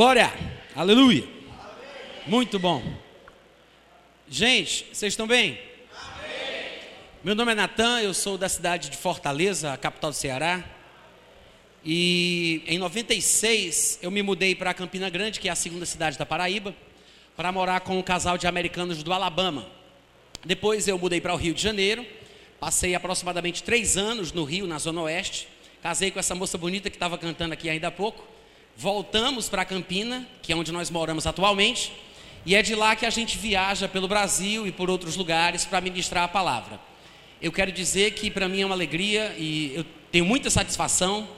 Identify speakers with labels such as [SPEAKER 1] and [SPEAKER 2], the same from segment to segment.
[SPEAKER 1] Glória! Aleluia! Muito bom. Gente, vocês estão bem? Meu nome é Natan, eu sou da cidade de Fortaleza, a capital do Ceará. E em 96 eu me mudei para Campina Grande, que é a segunda cidade da Paraíba, para morar com um casal de americanos do Alabama. Depois eu mudei para o Rio de Janeiro, passei aproximadamente três anos no Rio, na Zona Oeste. Casei com essa moça bonita que estava cantando aqui ainda há pouco. Voltamos para Campina, que é onde nós moramos atualmente, e é de lá que a gente viaja pelo Brasil e por outros lugares para ministrar a palavra. Eu quero dizer que para mim é uma alegria e eu tenho muita satisfação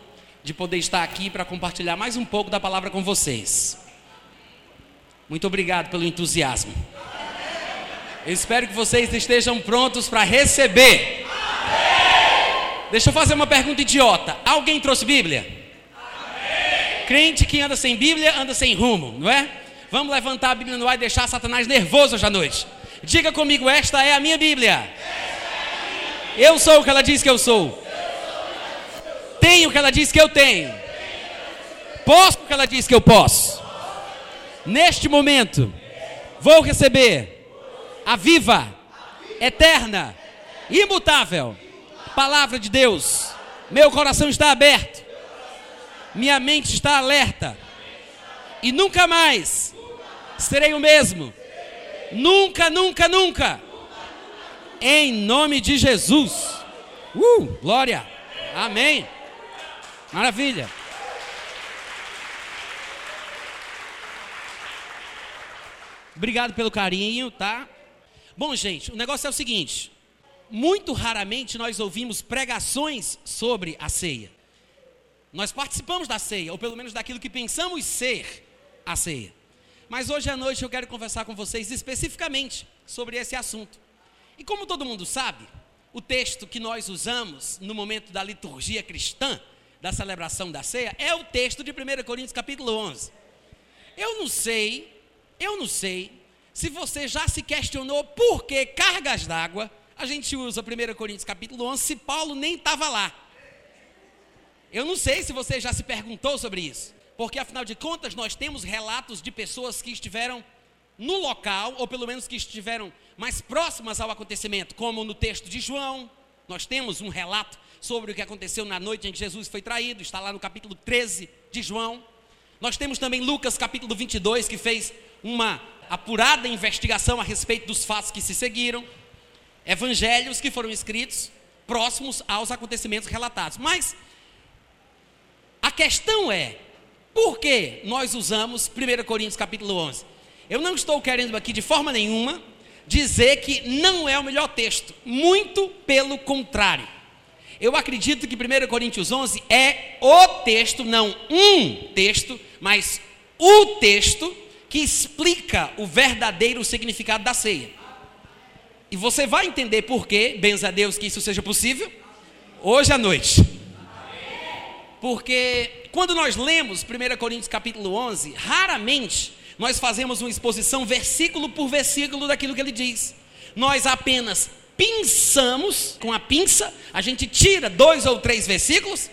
[SPEAKER 1] de poder estar aqui para compartilhar mais um pouco da palavra com vocês. Muito obrigado pelo entusiasmo. Eu espero que vocês estejam prontos para receber. Deixa eu fazer uma pergunta idiota. Alguém trouxe Bíblia? Crente que anda sem Bíblia, anda sem rumo, não é? Vamos levantar a Bíblia no ar e deixar Satanás nervoso hoje à noite. Diga comigo, esta é a minha Bíblia. Eu sou o que ela diz que eu sou. Tenho o que ela diz que eu tenho. Posso o que ela diz que eu posso. Neste momento, vou receber a viva, eterna, imutável palavra de Deus. Meu coração está aberto minha mente está alerta. E nunca mais serei o mesmo. Nunca, nunca, nunca. Em nome de Jesus. Uh, glória. Amém. Maravilha. Obrigado pelo carinho, tá? Bom, gente, o negócio é o seguinte: muito raramente nós ouvimos pregações sobre a ceia. Nós participamos da ceia, ou pelo menos daquilo que pensamos ser a ceia. Mas hoje à noite eu quero conversar com vocês especificamente sobre esse assunto. E como todo mundo sabe, o texto que nós usamos no momento da liturgia cristã, da celebração da ceia, é o texto de 1 Coríntios capítulo 11. Eu não sei, eu não sei se você já se questionou por que cargas d'água a gente usa 1 Coríntios capítulo 11 se Paulo nem estava lá. Eu não sei se você já se perguntou sobre isso, porque afinal de contas nós temos relatos de pessoas que estiveram no local, ou pelo menos que estiveram mais próximas ao acontecimento, como no texto de João, nós temos um relato sobre o que aconteceu na noite em que Jesus foi traído, está lá no capítulo 13 de João. Nós temos também Lucas capítulo 22, que fez uma apurada investigação a respeito dos fatos que se seguiram. Evangelhos que foram escritos próximos aos acontecimentos relatados. Mas a questão é, por que nós usamos 1 Coríntios capítulo 11? Eu não estou querendo aqui de forma nenhuma dizer que não é o melhor texto, muito pelo contrário. Eu acredito que 1 Coríntios 11 é o texto, não um texto, mas o texto que explica o verdadeiro significado da ceia. E você vai entender por que, benza a Deus que isso seja possível, hoje à noite. Porque quando nós lemos 1 Coríntios capítulo 11, raramente nós fazemos uma exposição versículo por versículo daquilo que ele diz. Nós apenas pinçamos com a pinça, a gente tira dois ou três versículos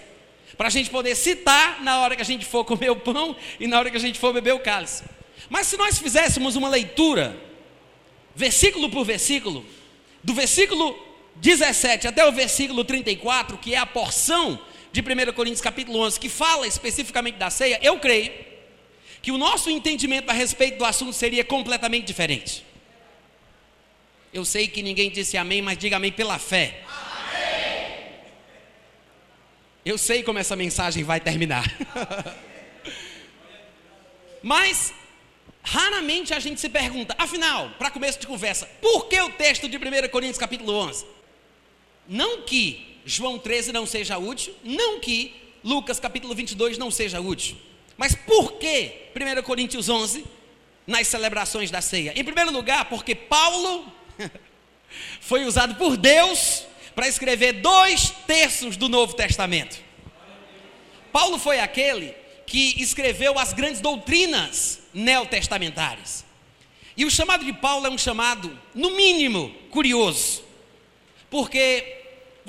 [SPEAKER 1] para a gente poder citar na hora que a gente for comer o pão e na hora que a gente for beber o cálice. Mas se nós fizéssemos uma leitura, versículo por versículo, do versículo 17 até o versículo 34, que é a porção de 1 Coríntios capítulo 11, que fala especificamente da ceia, eu creio que o nosso entendimento a respeito do assunto seria completamente diferente. Eu sei que ninguém disse amém, mas diga amém pela fé. Amém. Eu sei como essa mensagem vai terminar. mas raramente a gente se pergunta, afinal, para começo de conversa, por que o texto de 1 Coríntios capítulo 11? Não que João 13 não seja útil, não que Lucas capítulo 22 não seja útil. Mas por que 1 Coríntios 11 nas celebrações da ceia? Em primeiro lugar, porque Paulo foi usado por Deus para escrever dois terços do Novo Testamento. Paulo foi aquele que escreveu as grandes doutrinas neotestamentárias. E o chamado de Paulo é um chamado, no mínimo, curioso, porque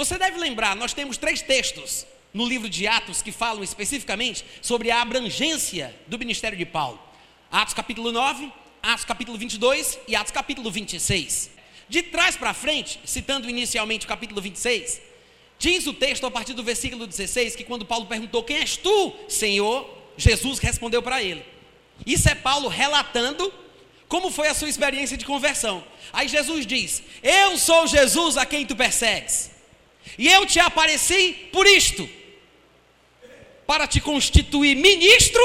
[SPEAKER 1] você deve lembrar, nós temos três textos no livro de Atos que falam especificamente sobre a abrangência do ministério de Paulo. Atos capítulo 9, Atos capítulo 22 e Atos capítulo 26. De trás para frente, citando inicialmente o capítulo 26, diz o texto a partir do versículo 16 que quando Paulo perguntou: Quem és tu, Senhor? Jesus respondeu para ele. Isso é Paulo relatando como foi a sua experiência de conversão. Aí Jesus diz: Eu sou Jesus a quem tu persegues, e eu te apareci por isto, para te constituir ministro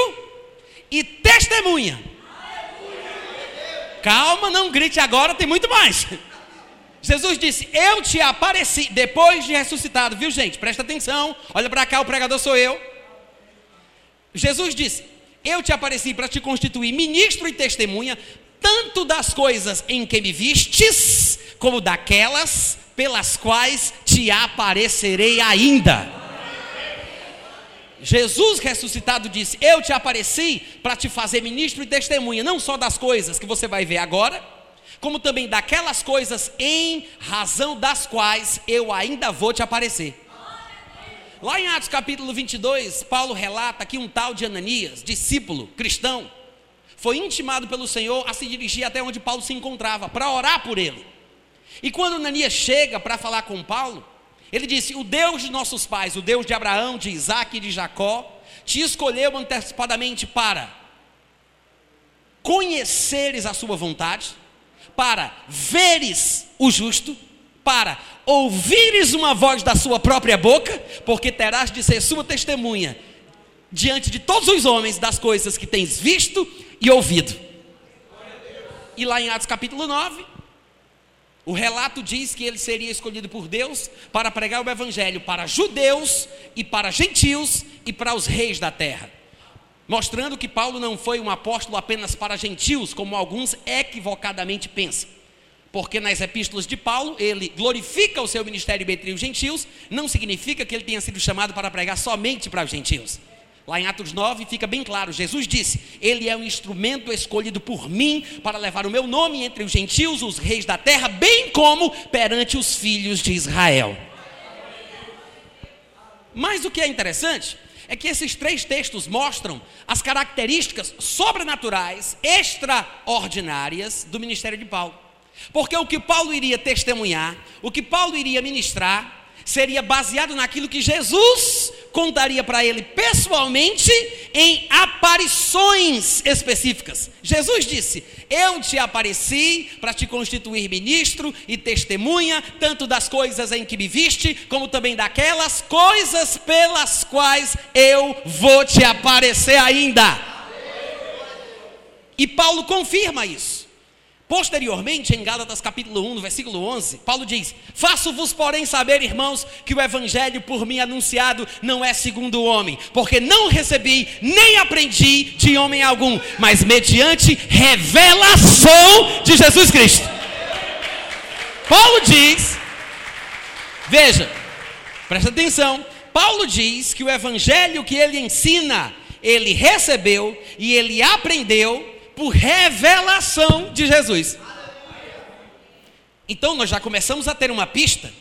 [SPEAKER 1] e testemunha. Calma, não grite agora, tem muito mais. Jesus disse: Eu te apareci depois de ressuscitado, viu gente? Presta atenção, olha para cá, o pregador sou eu. Jesus disse: Eu te apareci para te constituir ministro e testemunha, tanto das coisas em que me vistes, como daquelas pelas quais te aparecerei ainda. Jesus ressuscitado disse: Eu te apareci para te fazer ministro e testemunha, não só das coisas que você vai ver agora, como também daquelas coisas em razão das quais eu ainda vou te aparecer. Lá em Atos capítulo 22, Paulo relata que um tal de Ananias, discípulo cristão, foi intimado pelo Senhor a se dirigir até onde Paulo se encontrava, para orar por ele. E quando Ananias chega para falar com Paulo, ele disse: O Deus de nossos pais, o Deus de Abraão, de Isaac e de Jacó, te escolheu antecipadamente para conheceres a sua vontade, para veres o justo, para ouvires uma voz da sua própria boca, porque terás de ser sua testemunha diante de todos os homens das coisas que tens visto e ouvido. E lá em Atos capítulo 9, o relato diz que ele seria escolhido por Deus para pregar o evangelho para judeus e para gentios e para os reis da terra. Mostrando que Paulo não foi um apóstolo apenas para gentios, como alguns equivocadamente pensam. Porque nas epístolas de Paulo, ele glorifica o seu ministério entre os gentios, não significa que ele tenha sido chamado para pregar somente para os gentios. Lá em Atos 9 fica bem claro: Jesus disse: Ele é um instrumento escolhido por mim para levar o meu nome entre os gentios, os reis da terra, bem como perante os filhos de Israel. Mas o que é interessante é que esses três textos mostram as características sobrenaturais, extraordinárias do ministério de Paulo. Porque o que Paulo iria testemunhar, o que Paulo iria ministrar, seria baseado naquilo que Jesus contaria para ele pessoalmente em aparições específicas. Jesus disse: Eu te apareci para te constituir ministro e testemunha, tanto das coisas em que me viste, como também daquelas coisas pelas quais eu vou te aparecer ainda. E Paulo confirma isso. Posteriormente, em Gálatas capítulo 1, versículo 11, Paulo diz: Faço-vos, porém, saber, irmãos, que o evangelho por mim anunciado não é segundo o homem, porque não recebi nem aprendi de homem algum, mas mediante revelação de Jesus Cristo. Paulo diz: Veja, presta atenção. Paulo diz que o evangelho que ele ensina, ele recebeu e ele aprendeu por revelação de Jesus. Então nós já começamos a ter uma pista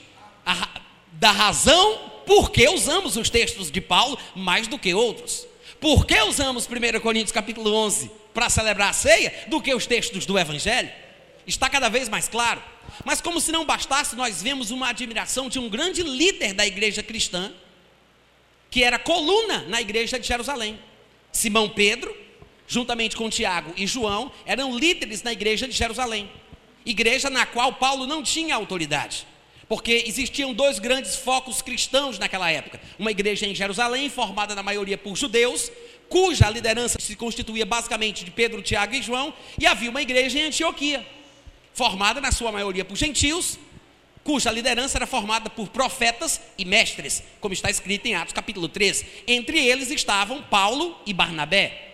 [SPEAKER 1] da razão por que usamos os textos de Paulo mais do que outros. Por que usamos 1 Coríntios capítulo 11 para celebrar a ceia do que os textos do Evangelho? Está cada vez mais claro. Mas como se não bastasse, nós vemos uma admiração de um grande líder da igreja cristã, que era coluna na igreja de Jerusalém. Simão Pedro, juntamente com Tiago e João, eram líderes na igreja de Jerusalém. Igreja na qual Paulo não tinha autoridade. Porque existiam dois grandes focos cristãos naquela época. Uma igreja em Jerusalém, formada na maioria por judeus, cuja liderança se constituía basicamente de Pedro, Tiago e João, e havia uma igreja em Antioquia, formada na sua maioria por gentios, cuja liderança era formada por profetas e mestres, como está escrito em Atos capítulo 3. Entre eles estavam Paulo e Barnabé.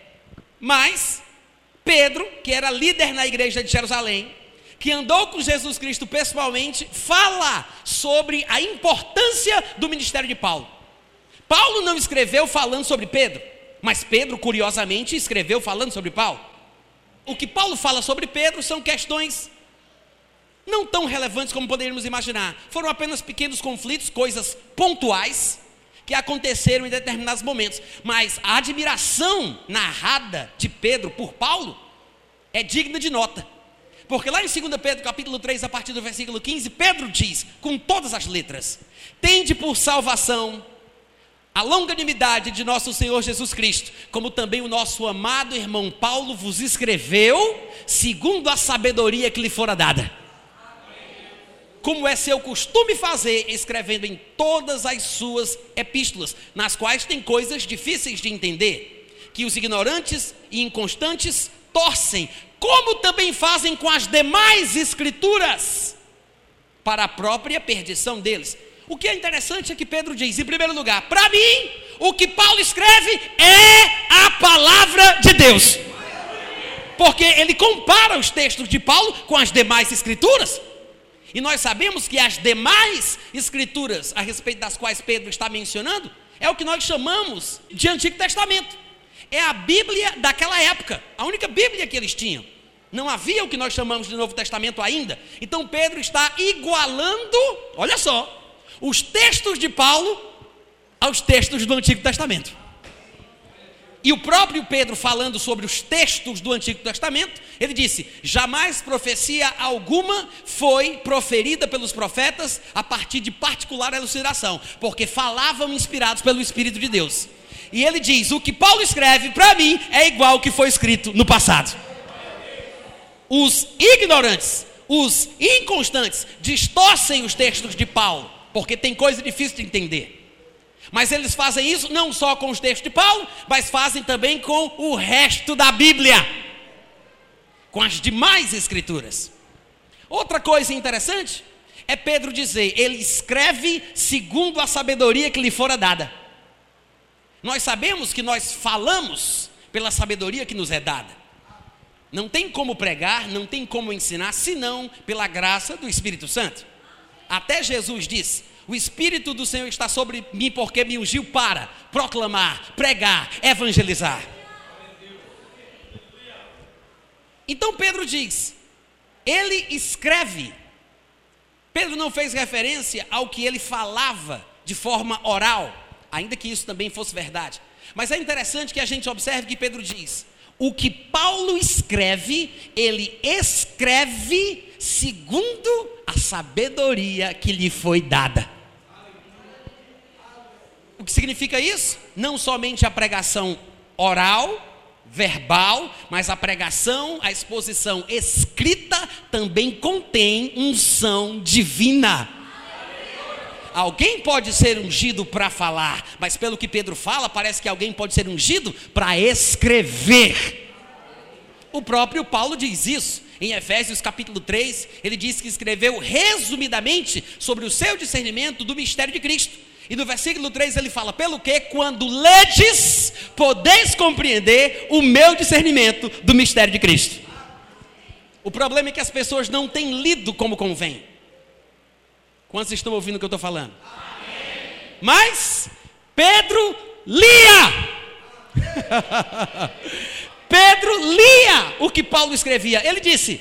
[SPEAKER 1] Mas Pedro, que era líder na igreja de Jerusalém, que andou com Jesus Cristo pessoalmente, fala sobre a importância do ministério de Paulo. Paulo não escreveu falando sobre Pedro, mas Pedro, curiosamente, escreveu falando sobre Paulo. O que Paulo fala sobre Pedro são questões não tão relevantes como poderíamos imaginar. Foram apenas pequenos conflitos, coisas pontuais, que aconteceram em determinados momentos. Mas a admiração narrada de Pedro por Paulo é digna de nota. Porque lá em 2 Pedro, capítulo 3, a partir do versículo 15, Pedro diz, com todas as letras: Tende por salvação a longanimidade de nosso Senhor Jesus Cristo, como também o nosso amado irmão Paulo vos escreveu, segundo a sabedoria que lhe fora dada. Como é seu costume fazer, escrevendo em todas as suas epístolas, nas quais tem coisas difíceis de entender, que os ignorantes e inconstantes torcem como também fazem com as demais escrituras, para a própria perdição deles. O que é interessante é que Pedro diz, em primeiro lugar, para mim, o que Paulo escreve é a palavra de Deus. Porque ele compara os textos de Paulo com as demais escrituras. E nós sabemos que as demais escrituras a respeito das quais Pedro está mencionando é o que nós chamamos de Antigo Testamento é a Bíblia daquela época, a única Bíblia que eles tinham. Não havia o que nós chamamos de Novo Testamento ainda. Então Pedro está igualando, olha só, os textos de Paulo aos textos do Antigo Testamento. E o próprio Pedro, falando sobre os textos do Antigo Testamento, ele disse: jamais profecia alguma foi proferida pelos profetas a partir de particular elucidação, porque falavam inspirados pelo Espírito de Deus. E ele diz: o que Paulo escreve para mim é igual ao que foi escrito no passado. Os ignorantes, os inconstantes, distorcem os textos de Paulo, porque tem coisa difícil de entender. Mas eles fazem isso não só com os textos de Paulo, mas fazem também com o resto da Bíblia, com as demais escrituras. Outra coisa interessante é Pedro dizer: ele escreve segundo a sabedoria que lhe fora dada. Nós sabemos que nós falamos pela sabedoria que nos é dada. Não tem como pregar, não tem como ensinar, senão pela graça do Espírito Santo. Até Jesus disse: O Espírito do Senhor está sobre mim porque me ungiu para proclamar, pregar, evangelizar. Então Pedro diz: Ele escreve. Pedro não fez referência ao que ele falava de forma oral ainda que isso também fosse verdade. Mas é interessante que a gente observe que Pedro diz: o que Paulo escreve, ele escreve segundo a sabedoria que lhe foi dada. O que significa isso? Não somente a pregação oral, verbal, mas a pregação, a exposição escrita também contém unção divina. Alguém pode ser ungido para falar, mas pelo que Pedro fala, parece que alguém pode ser ungido para escrever. O próprio Paulo diz isso. Em Efésios capítulo 3, ele diz que escreveu resumidamente sobre o seu discernimento do mistério de Cristo. E no versículo 3 ele fala: Pelo que, quando ledes, podeis compreender o meu discernimento do mistério de Cristo. O problema é que as pessoas não têm lido como convém. Quantos estão ouvindo o que eu estou falando? Amém. Mas Pedro lia. Pedro lia o que Paulo escrevia. Ele disse: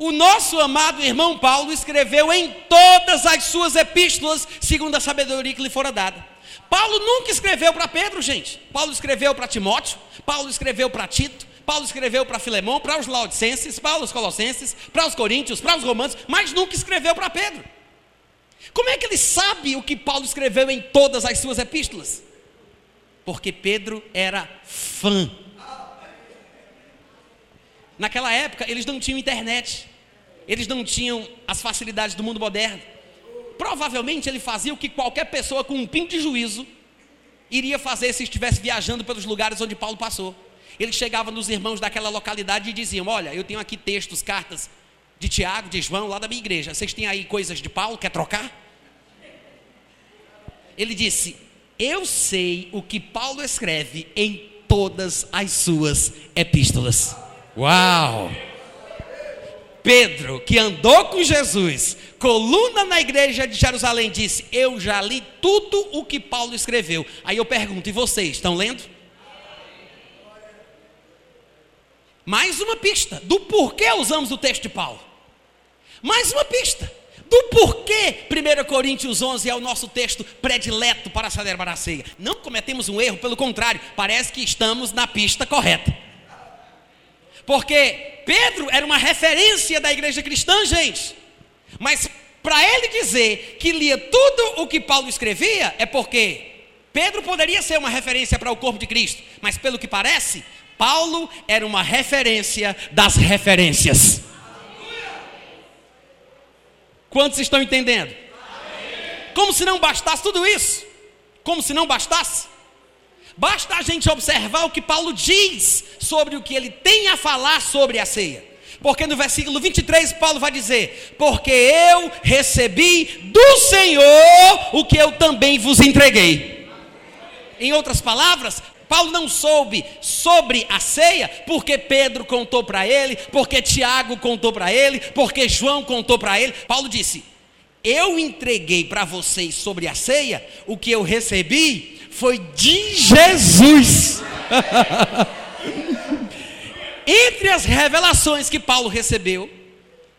[SPEAKER 1] O nosso amado irmão Paulo escreveu em todas as suas epístolas, segundo a sabedoria que lhe fora dada. Paulo nunca escreveu para Pedro, gente. Paulo escreveu para Timóteo, Paulo escreveu para Tito, Paulo escreveu para Filemão, para os Laodicenses, para os Colossenses, para os Coríntios, para os Romanos, mas nunca escreveu para Pedro. Como é que ele sabe o que Paulo escreveu em todas as suas epístolas? Porque Pedro era fã. Naquela época, eles não tinham internet, eles não tinham as facilidades do mundo moderno. Provavelmente ele fazia o que qualquer pessoa com um pingo de juízo iria fazer se estivesse viajando pelos lugares onde Paulo passou. Ele chegava nos irmãos daquela localidade e diziam: Olha, eu tenho aqui textos, cartas de Tiago, de João, lá da minha igreja. Vocês têm aí coisas de Paulo? Quer trocar? Ele disse: Eu sei o que Paulo escreve em todas as suas epístolas. Uau! Pedro, que andou com Jesus, coluna na igreja de Jerusalém, disse: Eu já li tudo o que Paulo escreveu. Aí eu pergunto: e vocês estão lendo? Mais uma pista do porquê usamos o texto de Paulo. Mais uma pista. do porquê 1 Coríntios 11 é o nosso texto predileto para celebrar a ceia. Não cometemos um erro, pelo contrário, parece que estamos na pista correta. Porque Pedro era uma referência da igreja cristã, gente. Mas para ele dizer que lia tudo o que Paulo escrevia, é porque Pedro poderia ser uma referência para o corpo de Cristo, mas pelo que parece, Paulo era uma referência das referências. Quantos estão entendendo? Como se não bastasse tudo isso? Como se não bastasse? Basta a gente observar o que Paulo diz sobre o que ele tem a falar sobre a ceia. Porque no versículo 23 Paulo vai dizer: Porque eu recebi do Senhor o que eu também vos entreguei. Em outras palavras, Paulo não soube sobre a ceia porque Pedro contou para ele, porque Tiago contou para ele, porque João contou para ele. Paulo disse: Eu entreguei para vocês sobre a ceia o que eu recebi foi de Jesus. entre as revelações que Paulo recebeu,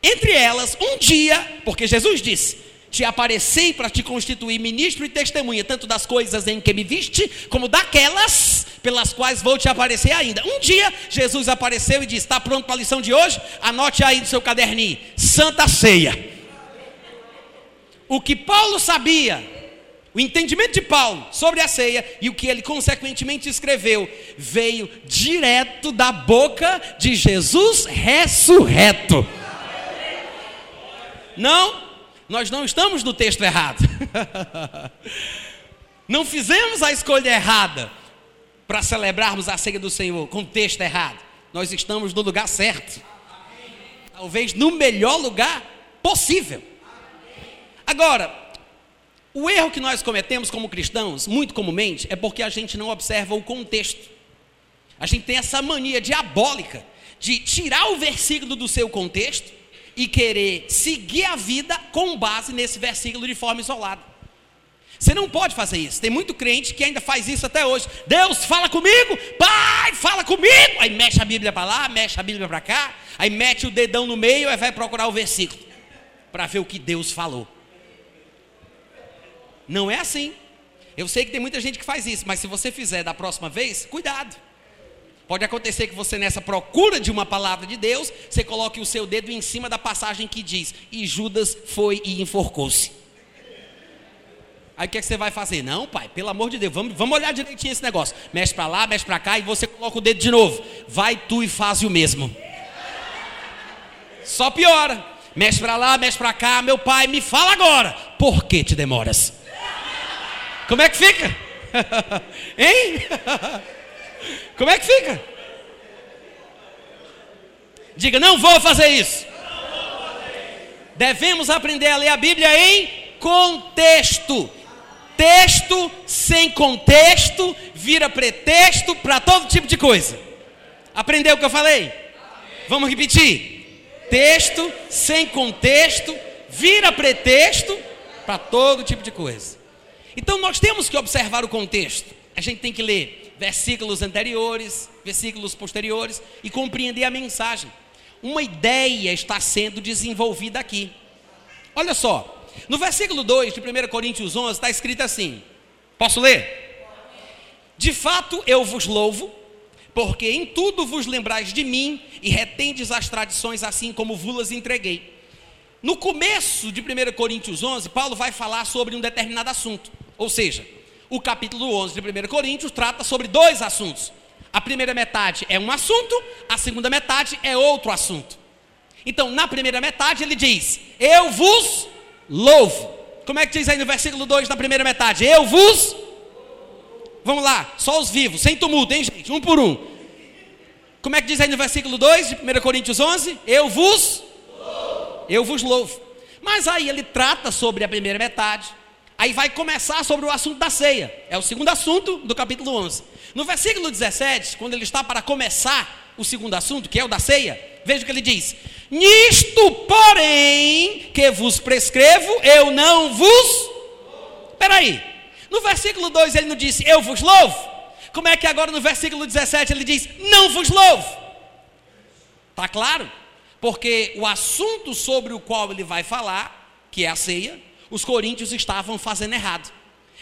[SPEAKER 1] entre elas, um dia, porque Jesus disse: Te apareci para te constituir ministro e testemunha, tanto das coisas em que me viste, como daquelas pelas quais vou te aparecer ainda. Um dia, Jesus apareceu e disse: Está pronto para a lição de hoje? Anote aí no seu caderninho: Santa Ceia. O que Paulo sabia o entendimento de Paulo sobre a ceia e o que ele consequentemente escreveu veio direto da boca de Jesus ressurreto. Não, nós não estamos no texto errado. Não fizemos a escolha errada para celebrarmos a ceia do Senhor com o texto errado. Nós estamos no lugar certo. Talvez no melhor lugar possível. Agora, o erro que nós cometemos como cristãos, muito comumente, é porque a gente não observa o contexto. A gente tem essa mania diabólica de tirar o versículo do seu contexto e querer seguir a vida com base nesse versículo de forma isolada. Você não pode fazer isso. Tem muito crente que ainda faz isso até hoje. Deus fala comigo, Pai, fala comigo. Aí mexe a Bíblia para lá, mexe a Bíblia para cá, aí mete o dedão no meio e vai procurar o versículo para ver o que Deus falou. Não é assim. Eu sei que tem muita gente que faz isso, mas se você fizer da próxima vez, cuidado. Pode acontecer que você, nessa procura de uma palavra de Deus, você coloque o seu dedo em cima da passagem que diz: E Judas foi e enforcou-se. Aí o que, é que você vai fazer? Não, pai, pelo amor de Deus, vamos, vamos olhar direitinho esse negócio. Mexe para lá, mexe para cá e você coloca o dedo de novo. Vai tu e faz o mesmo. Só piora. Mexe para lá, mexe para cá, meu pai, me fala agora. Por que te demoras? Como é que fica? hein? Como é que fica? Diga, não vou fazer isso. Devemos aprender a ler a Bíblia em contexto. Texto sem contexto vira pretexto para todo tipo de coisa. Aprendeu o que eu falei? Vamos repetir. Texto sem contexto vira pretexto para todo tipo de coisa. Então nós temos que observar o contexto. A gente tem que ler versículos anteriores, versículos posteriores e compreender a mensagem. Uma ideia está sendo desenvolvida aqui. Olha só, no versículo 2 de 1 Coríntios 11 está escrito assim: Posso ler? De fato eu vos louvo, porque em tudo vos lembrais de mim e retendes as tradições assim como vos entreguei. No começo de 1 Coríntios 11, Paulo vai falar sobre um determinado assunto. Ou seja, o capítulo 11 de 1 Coríntios trata sobre dois assuntos. A primeira metade é um assunto, a segunda metade é outro assunto. Então, na primeira metade, ele diz: Eu vos louvo. Como é que diz aí no versículo 2 da primeira metade? Eu vos. Vamos lá, só os vivos, sem tumulto, hein, gente? Um por um. Como é que diz aí no versículo 2 de 1 Coríntios 11? Eu vos. Eu vos louvo. Mas aí ele trata sobre a primeira metade, Aí vai começar sobre o assunto da ceia. É o segundo assunto do capítulo 11. No versículo 17, quando ele está para começar o segundo assunto, que é o da ceia, veja o que ele diz: Nisto, porém, que vos prescrevo, eu não vos. Espera aí. No versículo 2 ele não disse, eu vos louvo. Como é que agora no versículo 17 ele diz, não vos louvo? Está claro? Porque o assunto sobre o qual ele vai falar que é a ceia, os coríntios estavam fazendo errado.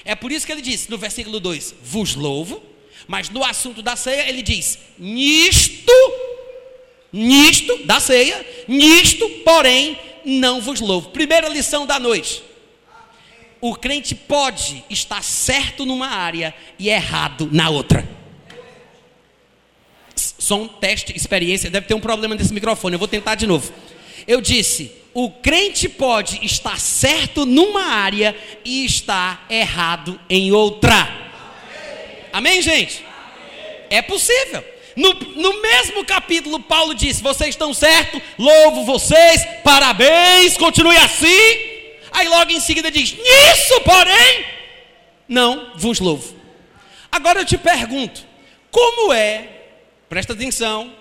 [SPEAKER 1] É por isso que ele diz no versículo 2: Vos louvo, mas no assunto da ceia ele diz: Nisto, nisto, da ceia, nisto, porém, não vos louvo. Primeira lição da noite. O crente pode estar certo numa área e errado na outra. Som, teste, experiência. Deve ter um problema nesse microfone. Eu vou tentar de novo. Eu disse: o crente pode estar certo numa área e estar errado em outra. Amém, gente? É possível. No, no, mesmo capítulo, Paulo disse: Vocês estão certos, louvo vocês, parabéns, continue assim. Aí logo em seguida diz: Nisso, porém, não vos louvo. Agora eu te pergunto: como é, presta atenção,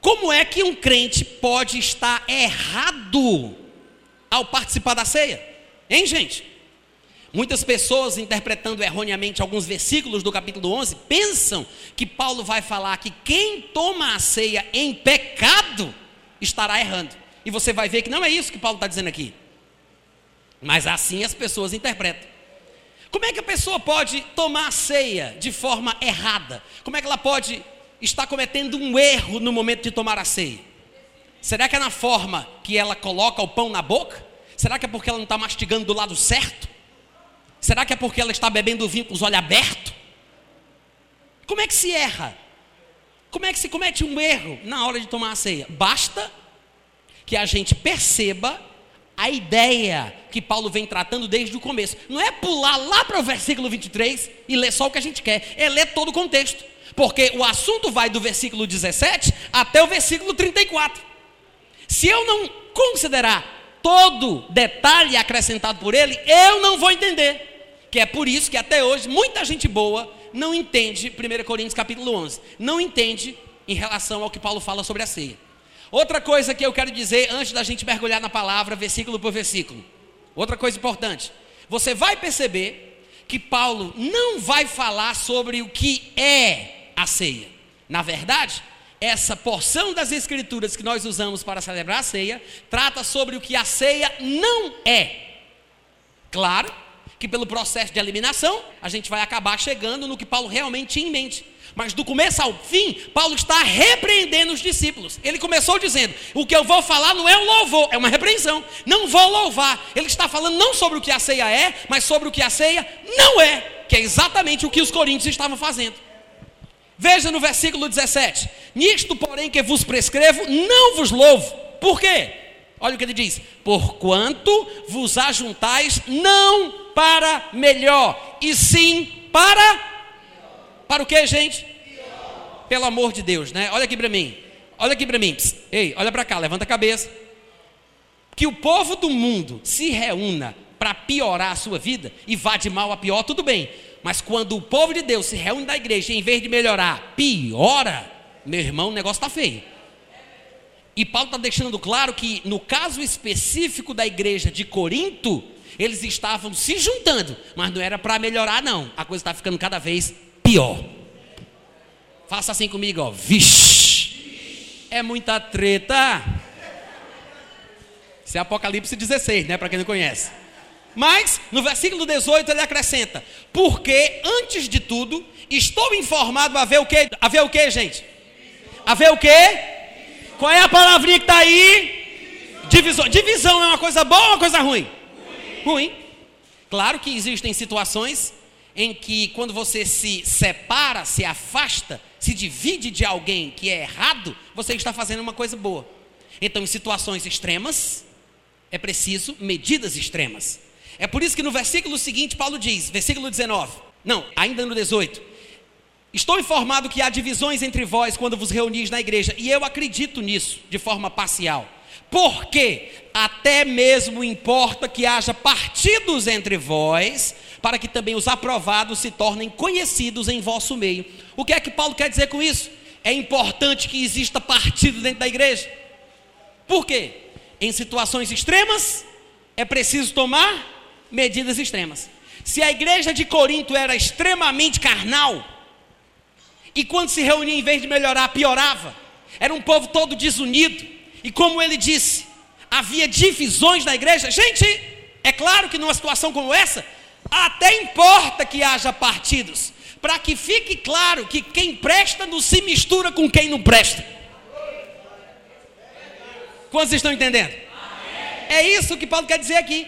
[SPEAKER 1] como é que um crente pode estar errado ao participar da ceia? Hein, gente? Muitas pessoas, interpretando erroneamente alguns versículos do capítulo 11, pensam que Paulo vai falar que quem toma a ceia em pecado estará errando. E você vai ver que não é isso que Paulo está dizendo aqui. Mas assim as pessoas interpretam. Como é que a pessoa pode tomar a ceia de forma errada? Como é que ela pode está cometendo um erro no momento de tomar a ceia? Será que é na forma que ela coloca o pão na boca? Será que é porque ela não está mastigando do lado certo? Será que é porque ela está bebendo vinho com os olhos abertos? Como é que se erra? Como é que se comete um erro na hora de tomar a ceia? Basta que a gente perceba a ideia que Paulo vem tratando desde o começo. Não é pular lá para o versículo 23 e ler só o que a gente quer, é ler todo o contexto. Porque o assunto vai do versículo 17 até o versículo 34. Se eu não considerar todo detalhe acrescentado por ele, eu não vou entender. Que é por isso que até hoje muita gente boa não entende 1 Coríntios capítulo 11. Não entende em relação ao que Paulo fala sobre a ceia. Outra coisa que eu quero dizer antes da gente mergulhar na palavra, versículo por versículo. Outra coisa importante. Você vai perceber que Paulo não vai falar sobre o que é a ceia. Na verdade, essa porção das escrituras que nós usamos para celebrar a ceia trata sobre o que a ceia não é. Claro que pelo processo de eliminação, a gente vai acabar chegando no que Paulo realmente tinha em mente. Mas do começo ao fim, Paulo está repreendendo os discípulos. Ele começou dizendo: O que eu vou falar não é um louvor, é uma repreensão. Não vou louvar. Ele está falando não sobre o que a ceia é, mas sobre o que a ceia não é, que é exatamente o que os coríntios estavam fazendo. Veja no versículo 17: Nisto, porém, que vos prescrevo, não vos louvo. Por quê? Olha o que ele diz: Porquanto vos ajuntais não para melhor, e sim para. Para o que, gente? Pelo amor de Deus, né? Olha aqui para mim. Olha aqui para mim. Ei, olha para cá, levanta a cabeça. Que o povo do mundo se reúna para piorar a sua vida e vá de mal a pior, tudo bem. Mas quando o povo de Deus se reúne na igreja, em vez de melhorar, piora, meu irmão, o negócio está feio. E Paulo está deixando claro que, no caso específico da igreja de Corinto, eles estavam se juntando, mas não era para melhorar, não. A coisa está ficando cada vez pior. Faça assim comigo, ó. Vixe, é muita treta. Isso é Apocalipse 16, né? Para quem não conhece. Mas, no versículo 18, ele acrescenta: Porque, antes de tudo, estou informado a ver o que? A ver o que, gente? A ver o que? Qual é a palavrinha que está aí? Divisão. Divisão é uma coisa boa ou uma coisa ruim? Ruim. Claro que existem situações em que, quando você se separa, se afasta, se divide de alguém que é errado, você está fazendo uma coisa boa. Então, em situações extremas, é preciso medidas extremas. É por isso que no versículo seguinte Paulo diz, versículo 19, não, ainda no 18: Estou informado que há divisões entre vós quando vos reunis na igreja, e eu acredito nisso de forma parcial. Porque até mesmo importa que haja partidos entre vós, para que também os aprovados se tornem conhecidos em vosso meio. O que é que Paulo quer dizer com isso? É importante que exista partido dentro da igreja. Por quê? Em situações extremas, é preciso tomar medidas extremas. Se a igreja de Corinto era extremamente carnal, e quando se reunia, em vez de melhorar, piorava, era um povo todo desunido, e como ele disse, havia divisões na igreja. Gente, É claro que numa situação como essa, até importa que haja partidos, para que fique claro que quem presta não se mistura com quem não presta. Quantos estão entendendo? É isso que Paulo quer dizer aqui.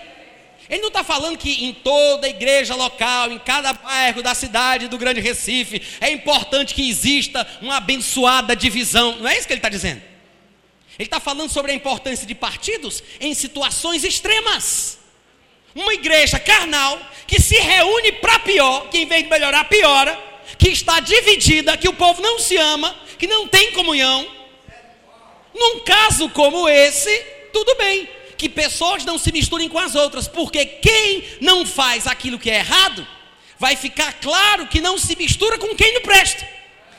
[SPEAKER 1] Ele não está falando que em toda igreja local, em cada bairro da cidade do Grande Recife, é importante que exista uma abençoada divisão. Não é isso que ele está dizendo. Ele está falando sobre a importância de partidos em situações extremas. Uma igreja carnal que se reúne para pior, que em vez de melhorar, piora, que está dividida, que o povo não se ama, que não tem comunhão. Num caso como esse, tudo bem, que pessoas não se misturem com as outras, porque quem não faz aquilo que é errado, vai ficar claro que não se mistura com quem não presta.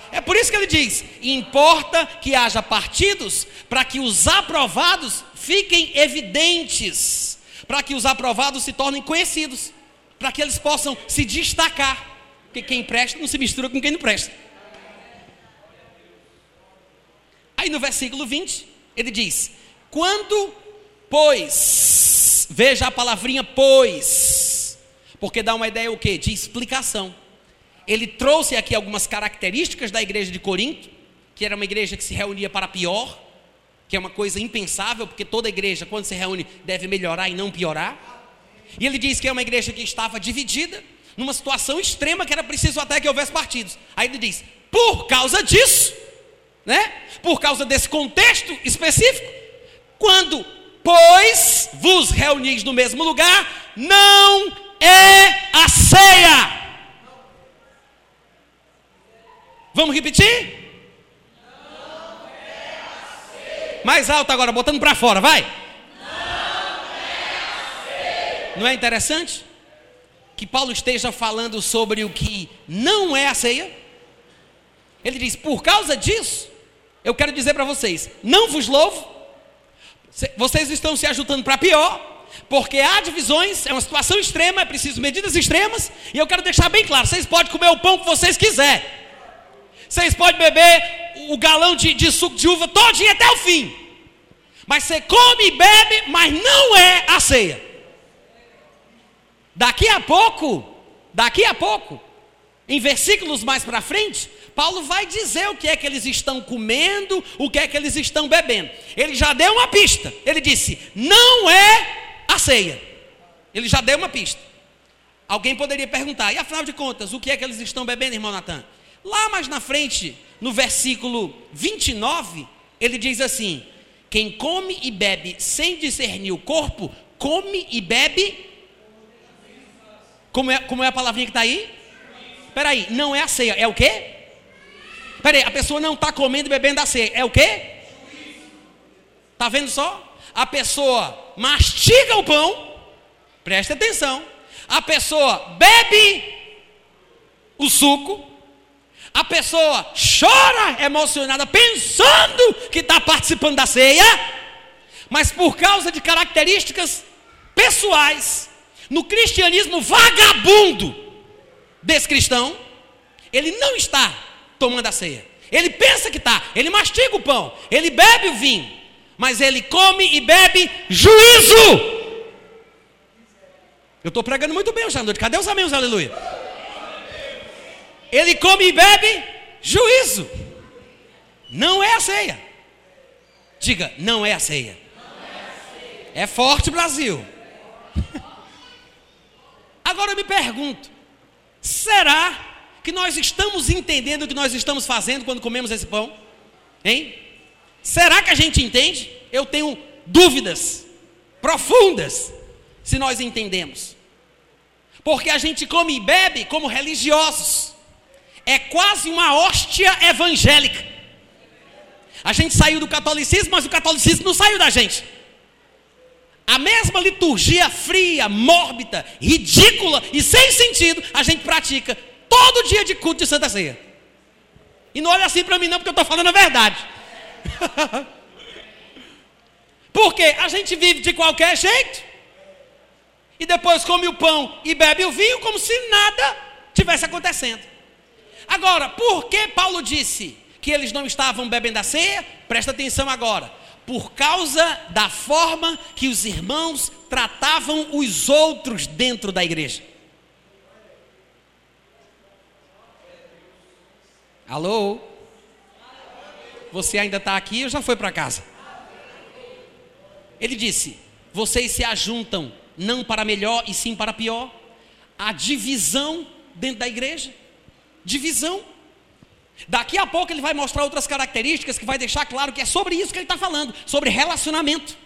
[SPEAKER 1] É por isso que ele diz: importa que haja partidos para que os aprovados fiquem evidentes, para que os aprovados se tornem conhecidos, para que eles possam se destacar, porque quem presta não se mistura com quem não presta. Aí no versículo 20, ele diz: Quando, pois, veja a palavrinha pois, porque dá uma ideia o que? De explicação. Ele trouxe aqui algumas características da igreja de Corinto, que era uma igreja que se reunia para pior, que é uma coisa impensável, porque toda igreja, quando se reúne, deve melhorar e não piorar. E ele diz que é uma igreja que estava dividida, numa situação extrema que era preciso até que houvesse partidos. Aí ele diz: por causa disso, né? Por causa desse contexto específico, quando, pois, vos reunis no mesmo lugar, não é a ceia. Vamos repetir? Mais alto agora, botando para fora, vai. Não é interessante? Que Paulo esteja falando sobre o que não é a ceia. Ele diz: por causa disso, eu quero dizer para vocês: não vos louvo, vocês estão se ajudando para pior, porque há divisões, é uma situação extrema, é preciso medidas extremas, e eu quero deixar bem claro: vocês podem comer o pão que vocês quiserem, vocês podem beber o galão de, de suco de uva todinho até o fim, mas você come e bebe, mas não é a ceia. Daqui a pouco, daqui a pouco, em versículos mais para frente, Paulo vai dizer o que é que eles estão comendo, o que é que eles estão bebendo. Ele já deu uma pista. Ele disse: não é a ceia. Ele já deu uma pista. Alguém poderia perguntar: e afinal de contas, o que é que eles estão bebendo, irmão Natan? Lá mais na frente, no versículo 29, ele diz assim: Quem come e bebe sem discernir o corpo, come e bebe como é, como é a palavrinha que está aí? Espera aí, não é a ceia, é o quê? Espera aí, a pessoa não está comendo e bebendo a ceia, é o quê? Está vendo só? A pessoa mastiga o pão, presta atenção. A pessoa bebe o suco, a pessoa chora emocionada, pensando que está participando da ceia, mas por causa de características pessoais, no cristianismo vagabundo desse cristão, ele não está tomando a ceia. Ele pensa que está, ele mastiga o pão, ele bebe o vinho, mas ele come e bebe juízo. Eu estou pregando muito bem hoje à noite. Cadê os amigos? Aleluia. Ele come e bebe juízo. Não é a ceia. Diga, não é a ceia. É forte, Brasil. Agora eu me pergunto: será que nós estamos entendendo o que nós estamos fazendo quando comemos esse pão? Hein? Será que a gente entende? Eu tenho dúvidas profundas se nós entendemos. Porque a gente come e bebe como religiosos. É quase uma hóstia evangélica. A gente saiu do catolicismo, mas o catolicismo não saiu da gente. A mesma liturgia fria, mórbida, ridícula e sem sentido, a gente pratica todo dia de culto de Santa Ceia. E não olha assim para mim, não, porque eu estou falando a verdade. porque a gente vive de qualquer jeito, e depois come o pão e bebe o vinho como se nada tivesse acontecendo. Agora, por que Paulo disse que eles não estavam bebendo a ceia? Presta atenção agora por causa da forma que os irmãos tratavam os outros dentro da igreja. Alô? Você ainda está aqui ou já foi para casa? Ele disse: Vocês se ajuntam não para melhor e sim para pior. A divisão dentro da igreja. Divisão. Daqui a pouco ele vai mostrar outras características que vai deixar claro que é sobre isso que ele está falando, sobre relacionamento.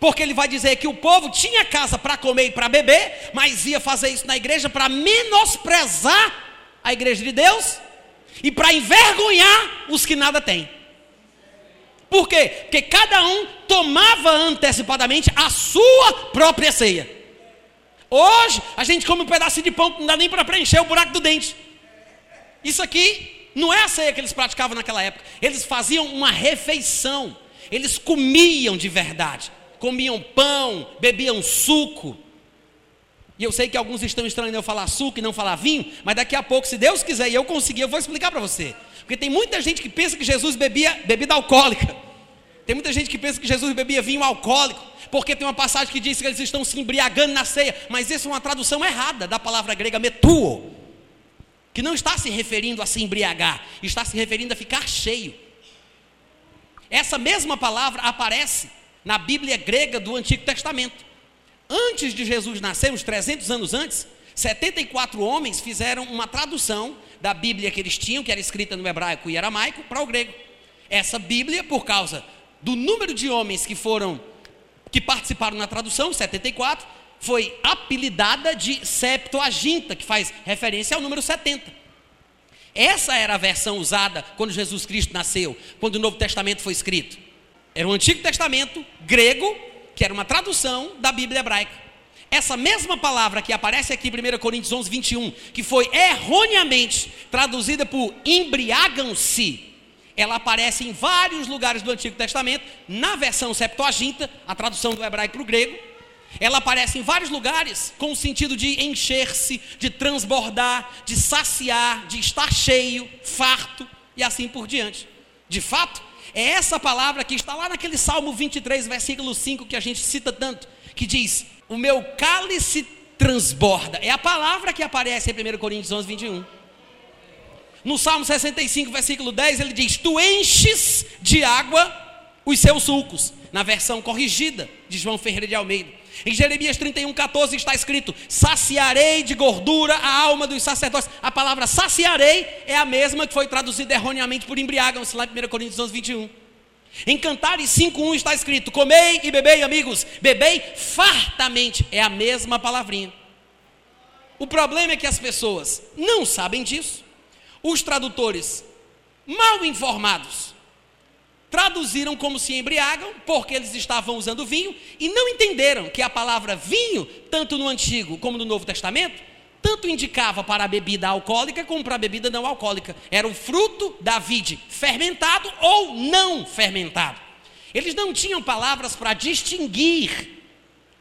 [SPEAKER 1] Porque ele vai dizer que o povo tinha casa para comer e para beber, mas ia fazer isso na igreja para menosprezar a igreja de Deus e para envergonhar os que nada têm. Por quê? Porque cada um tomava antecipadamente a sua própria ceia. Hoje a gente come um pedacinho de pão que não dá nem para preencher o buraco do dente. Isso aqui não é a ceia que eles praticavam naquela época. Eles faziam uma refeição. Eles comiam de verdade. Comiam pão, bebiam suco. E eu sei que alguns estão estranhando eu falar suco e não falar vinho, mas daqui a pouco, se Deus quiser e eu conseguir, eu vou explicar para você. Porque tem muita gente que pensa que Jesus bebia bebida alcoólica. Tem muita gente que pensa que Jesus bebia vinho alcoólico, porque tem uma passagem que diz que eles estão se embriagando na ceia, mas isso é uma tradução errada da palavra grega metuo, que não está se referindo a se embriagar, está se referindo a ficar cheio. Essa mesma palavra aparece na Bíblia grega do Antigo Testamento. Antes de Jesus nascer, uns 300 anos antes, 74 homens fizeram uma tradução da Bíblia que eles tinham, que era escrita no hebraico e aramaico, para o grego. Essa Bíblia, por causa do número de homens que foram, que participaram na tradução, 74, foi apelidada de Septuaginta, que faz referência ao número 70. Essa era a versão usada quando Jesus Cristo nasceu, quando o Novo Testamento foi escrito. Era o Antigo Testamento grego que era uma tradução da Bíblia hebraica. Essa mesma palavra que aparece aqui em 1 Coríntios 11, 21, que foi erroneamente traduzida por embriagam-se, ela aparece em vários lugares do Antigo Testamento, na versão Septuaginta, a tradução do hebraico para o grego. Ela aparece em vários lugares com o sentido de encher-se, de transbordar, de saciar, de estar cheio, farto e assim por diante. De fato, é essa palavra que está lá naquele Salmo 23, versículo 5, que a gente cita tanto, que diz: O meu cálice transborda. É a palavra que aparece em 1 Coríntios 11, 21. No Salmo 65, versículo 10, ele diz: Tu enches de água os seus sulcos. Na versão corrigida de João Ferreira de Almeida. Em Jeremias 31, 14 está escrito: Saciarei de gordura a alma dos sacerdotes. A palavra saciarei é a mesma que foi traduzida erroneamente por embriagam-se lá em 1 Coríntios 11, 21. Em Cantares 5,1 está escrito: Comei e bebei, amigos, bebei fartamente. É a mesma palavrinha. O problema é que as pessoas não sabem disso. Os tradutores, mal informados, traduziram como se embriagam, porque eles estavam usando vinho, e não entenderam que a palavra vinho, tanto no Antigo como no Novo Testamento, tanto indicava para a bebida alcoólica como para a bebida não alcoólica. Era o fruto da vide, fermentado ou não fermentado. Eles não tinham palavras para distinguir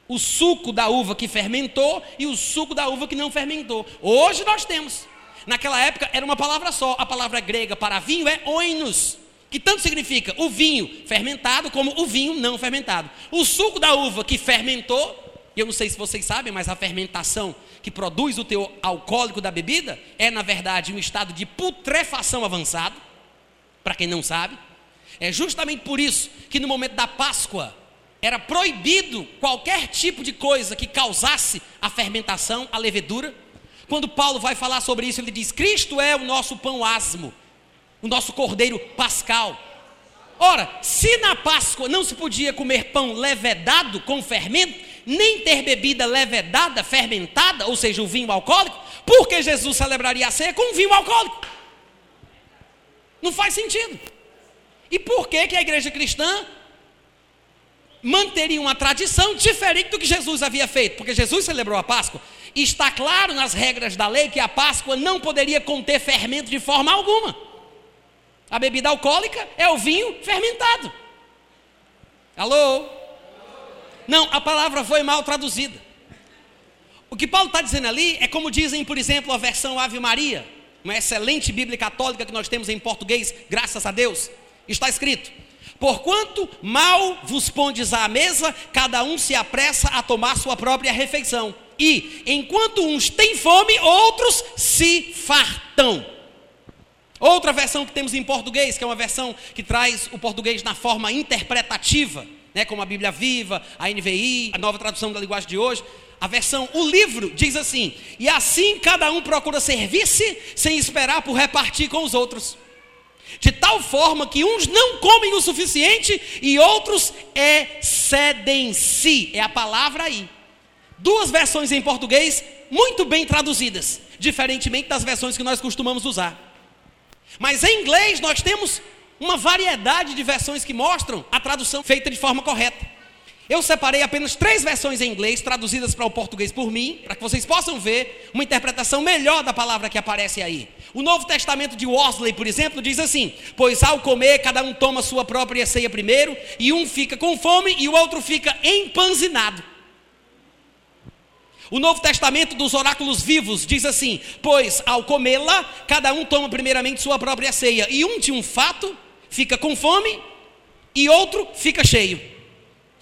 [SPEAKER 1] o suco da uva que fermentou e o suco da uva que não fermentou. Hoje nós temos. Naquela época era uma palavra só. A palavra grega para vinho é oinos que tanto significa o vinho fermentado como o vinho não fermentado. O suco da uva que fermentou, e eu não sei se vocês sabem, mas a fermentação que produz o teu alcoólico da bebida é, na verdade, um estado de putrefação avançado, para quem não sabe. É justamente por isso que no momento da Páscoa era proibido qualquer tipo de coisa que causasse a fermentação, a levedura. Quando Paulo vai falar sobre isso, ele diz: Cristo é o nosso pão asmo o nosso cordeiro pascal. Ora, se na Páscoa não se podia comer pão levedado com fermento, nem ter bebida levedada, fermentada, ou seja, o vinho alcoólico, por que Jesus celebraria a ceia com vinho alcoólico? Não faz sentido. E por que, que a igreja cristã manteria uma tradição diferente do que Jesus havia feito? Porque Jesus celebrou a Páscoa. E está claro nas regras da lei que a Páscoa não poderia conter fermento de forma alguma. A bebida alcoólica é o vinho fermentado. Alô? Não, a palavra foi mal traduzida. O que Paulo está dizendo ali é como dizem, por exemplo, a versão Ave Maria, uma excelente Bíblia católica que nós temos em português, graças a Deus. Está escrito: Porquanto mal vos pondes à mesa, cada um se apressa a tomar sua própria refeição. E enquanto uns têm fome, outros se fartam. Outra versão que temos em português, que é uma versão que traz o português na forma interpretativa, né, como a Bíblia Viva, a NVI, a nova tradução da linguagem de hoje. A versão, o livro diz assim: E assim cada um procura servir-se sem esperar por repartir com os outros. De tal forma que uns não comem o suficiente e outros excedem-se. É a palavra aí. Duas versões em português muito bem traduzidas, diferentemente das versões que nós costumamos usar. Mas em inglês nós temos uma variedade de versões que mostram a tradução feita de forma correta. Eu separei apenas três versões em inglês, traduzidas para o português por mim, para que vocês possam ver uma interpretação melhor da palavra que aparece aí. O Novo Testamento de Wesley, por exemplo, diz assim: Pois ao comer, cada um toma sua própria ceia primeiro, e um fica com fome e o outro fica empanzinado. O Novo Testamento dos Oráculos Vivos diz assim: Pois ao comê-la, cada um toma primeiramente sua própria ceia, e um de um fato fica com fome e outro fica cheio.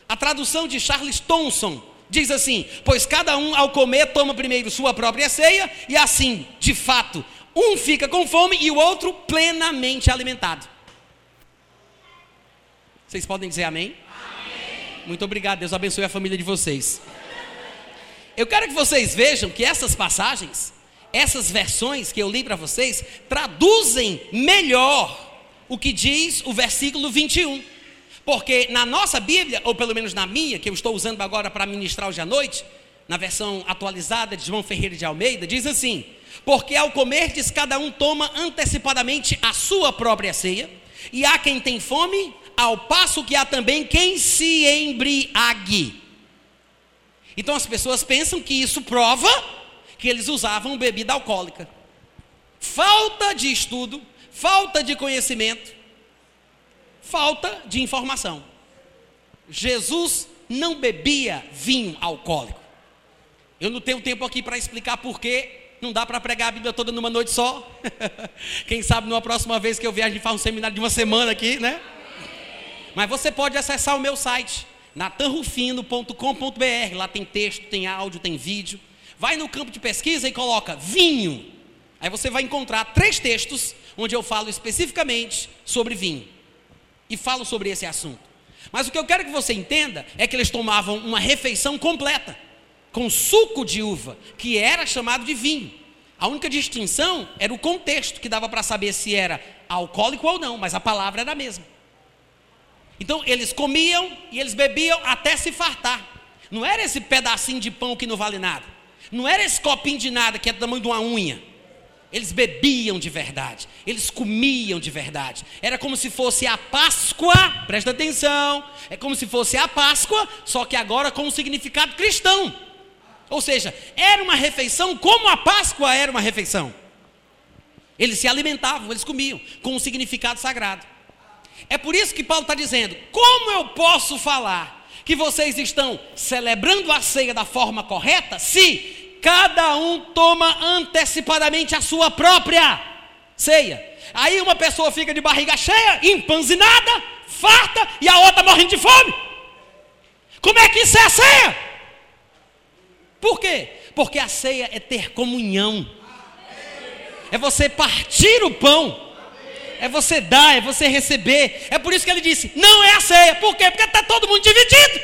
[SPEAKER 1] A tradução de Charles Thomson diz assim: Pois cada um ao comer toma primeiro sua própria ceia, e assim, de fato, um fica com fome e o outro plenamente alimentado. Vocês podem dizer amém? amém? Muito obrigado, Deus abençoe a família de vocês. Eu quero que vocês vejam que essas passagens, essas versões que eu li para vocês, traduzem melhor o que diz o versículo 21. Porque na nossa Bíblia, ou pelo menos na minha, que eu estou usando agora para ministrar hoje à noite, na versão atualizada de João Ferreira de Almeida, diz assim: Porque ao comerdes, cada um toma antecipadamente a sua própria ceia, e há quem tem fome, ao passo que há também quem se embriague. Então as pessoas pensam que isso prova que eles usavam bebida alcoólica. Falta de estudo, falta de conhecimento, falta de informação. Jesus não bebia vinho alcoólico. Eu não tenho tempo aqui para explicar porquê. Não dá para pregar a Bíblia toda numa noite só. Quem sabe numa próxima vez que eu viaje a gente faz um seminário de uma semana aqui, né? Mas você pode acessar o meu site, natanrufino.com.br. Lá tem texto, tem áudio, tem vídeo. Vai no campo de pesquisa e coloca vinho. Aí você vai encontrar três textos onde eu falo especificamente sobre vinho e falo sobre esse assunto. Mas o que eu quero que você entenda é que eles tomavam uma refeição completa, com suco de uva, que era chamado de vinho. A única distinção era o contexto, que dava para saber se era alcoólico ou não, mas a palavra era a mesma. Então eles comiam e eles bebiam até se fartar. Não era esse pedacinho de pão que não vale nada. Não era esse copinho de nada que é do tamanho de uma unha. Eles bebiam de verdade, eles comiam de verdade. Era como se fosse a Páscoa, presta atenção, é como se fosse a Páscoa, só que agora com um significado cristão. Ou seja, era uma refeição como a Páscoa era uma refeição. Eles se alimentavam, eles comiam, com um significado sagrado. É por isso que Paulo está dizendo: como eu posso falar que vocês estão celebrando a ceia da forma correta, se cada um toma antecipadamente a sua própria ceia. Aí uma pessoa fica de barriga cheia, empanzinada, farta, e a outra morrendo de fome. Como é que isso é a ceia? Por quê? Porque a ceia é ter comunhão, é você partir o pão, é você dar, é você receber. É por isso que ele disse: não é a ceia. Por quê? Porque está todo mundo dividido,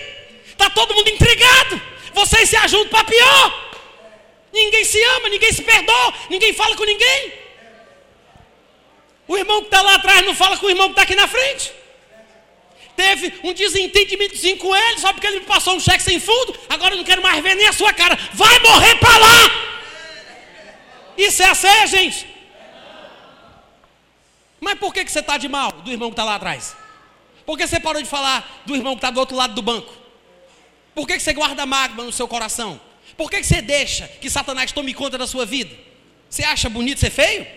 [SPEAKER 1] está todo mundo intrigado. Vocês se ajudam para pior. Ninguém se ama, ninguém se perdoa, ninguém fala com ninguém. O irmão que está lá atrás não fala com o irmão que está aqui na frente. Teve um desentendimentozinho com ele, só porque ele me passou um cheque sem fundo. Agora eu não quero mais ver nem a sua cara. Vai morrer para lá! Isso é a ceia, gente. Mas por que, que você está de mal do irmão que está lá atrás? Por que você parou de falar do irmão que está do outro lado do banco? Por que, que você guarda mágoa no seu coração? Por que você deixa que Satanás tome conta da sua vida? Você acha bonito ser feio?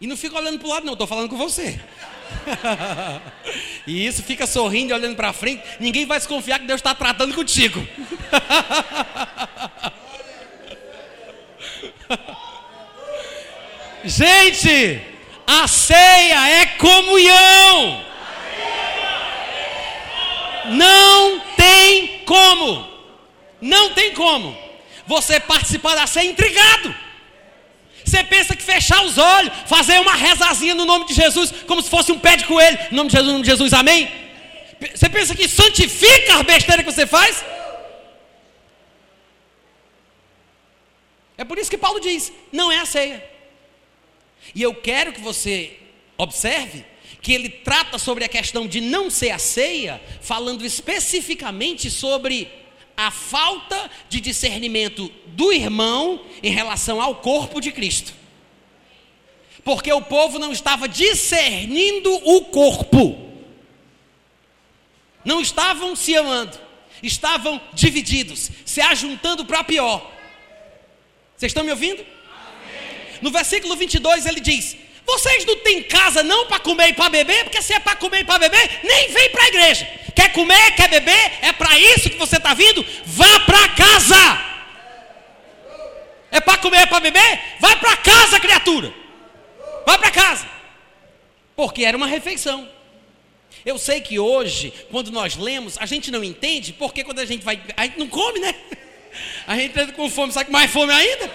[SPEAKER 1] E não fica olhando para o lado, não, estou falando com você. e isso fica sorrindo e olhando para frente. Ninguém vai desconfiar que Deus está tratando contigo. Gente, A ceia é comunhão. Não tem como. Não tem como. Você participar da ceia intrigado. Você pensa que fechar os olhos, fazer uma rezazinha no nome de Jesus, como se fosse um pé de coelho, no nome de Jesus, no nome de Jesus, amém? Você pensa que santifica a besteira que você faz? É por isso que Paulo diz: não é a ceia. E eu quero que você observe que ele trata sobre a questão de não ser a ceia, falando especificamente sobre a falta de discernimento do irmão em relação ao corpo de Cristo. Porque o povo não estava discernindo o corpo, não estavam se amando, estavam divididos, se ajuntando para pior. Vocês estão me ouvindo? No versículo 22 ele diz: Vocês não têm casa não para comer e para beber, porque se é para comer e para beber, nem vem para a igreja. Quer comer, quer beber, é para isso que você está vindo? Vá para casa. É para comer, é para beber? Vai para casa, criatura. Vai para casa. Porque era uma refeição. Eu sei que hoje, quando nós lemos, a gente não entende, porque quando a gente vai. A gente não come, né? A gente entra com fome, sabe com mais fome ainda?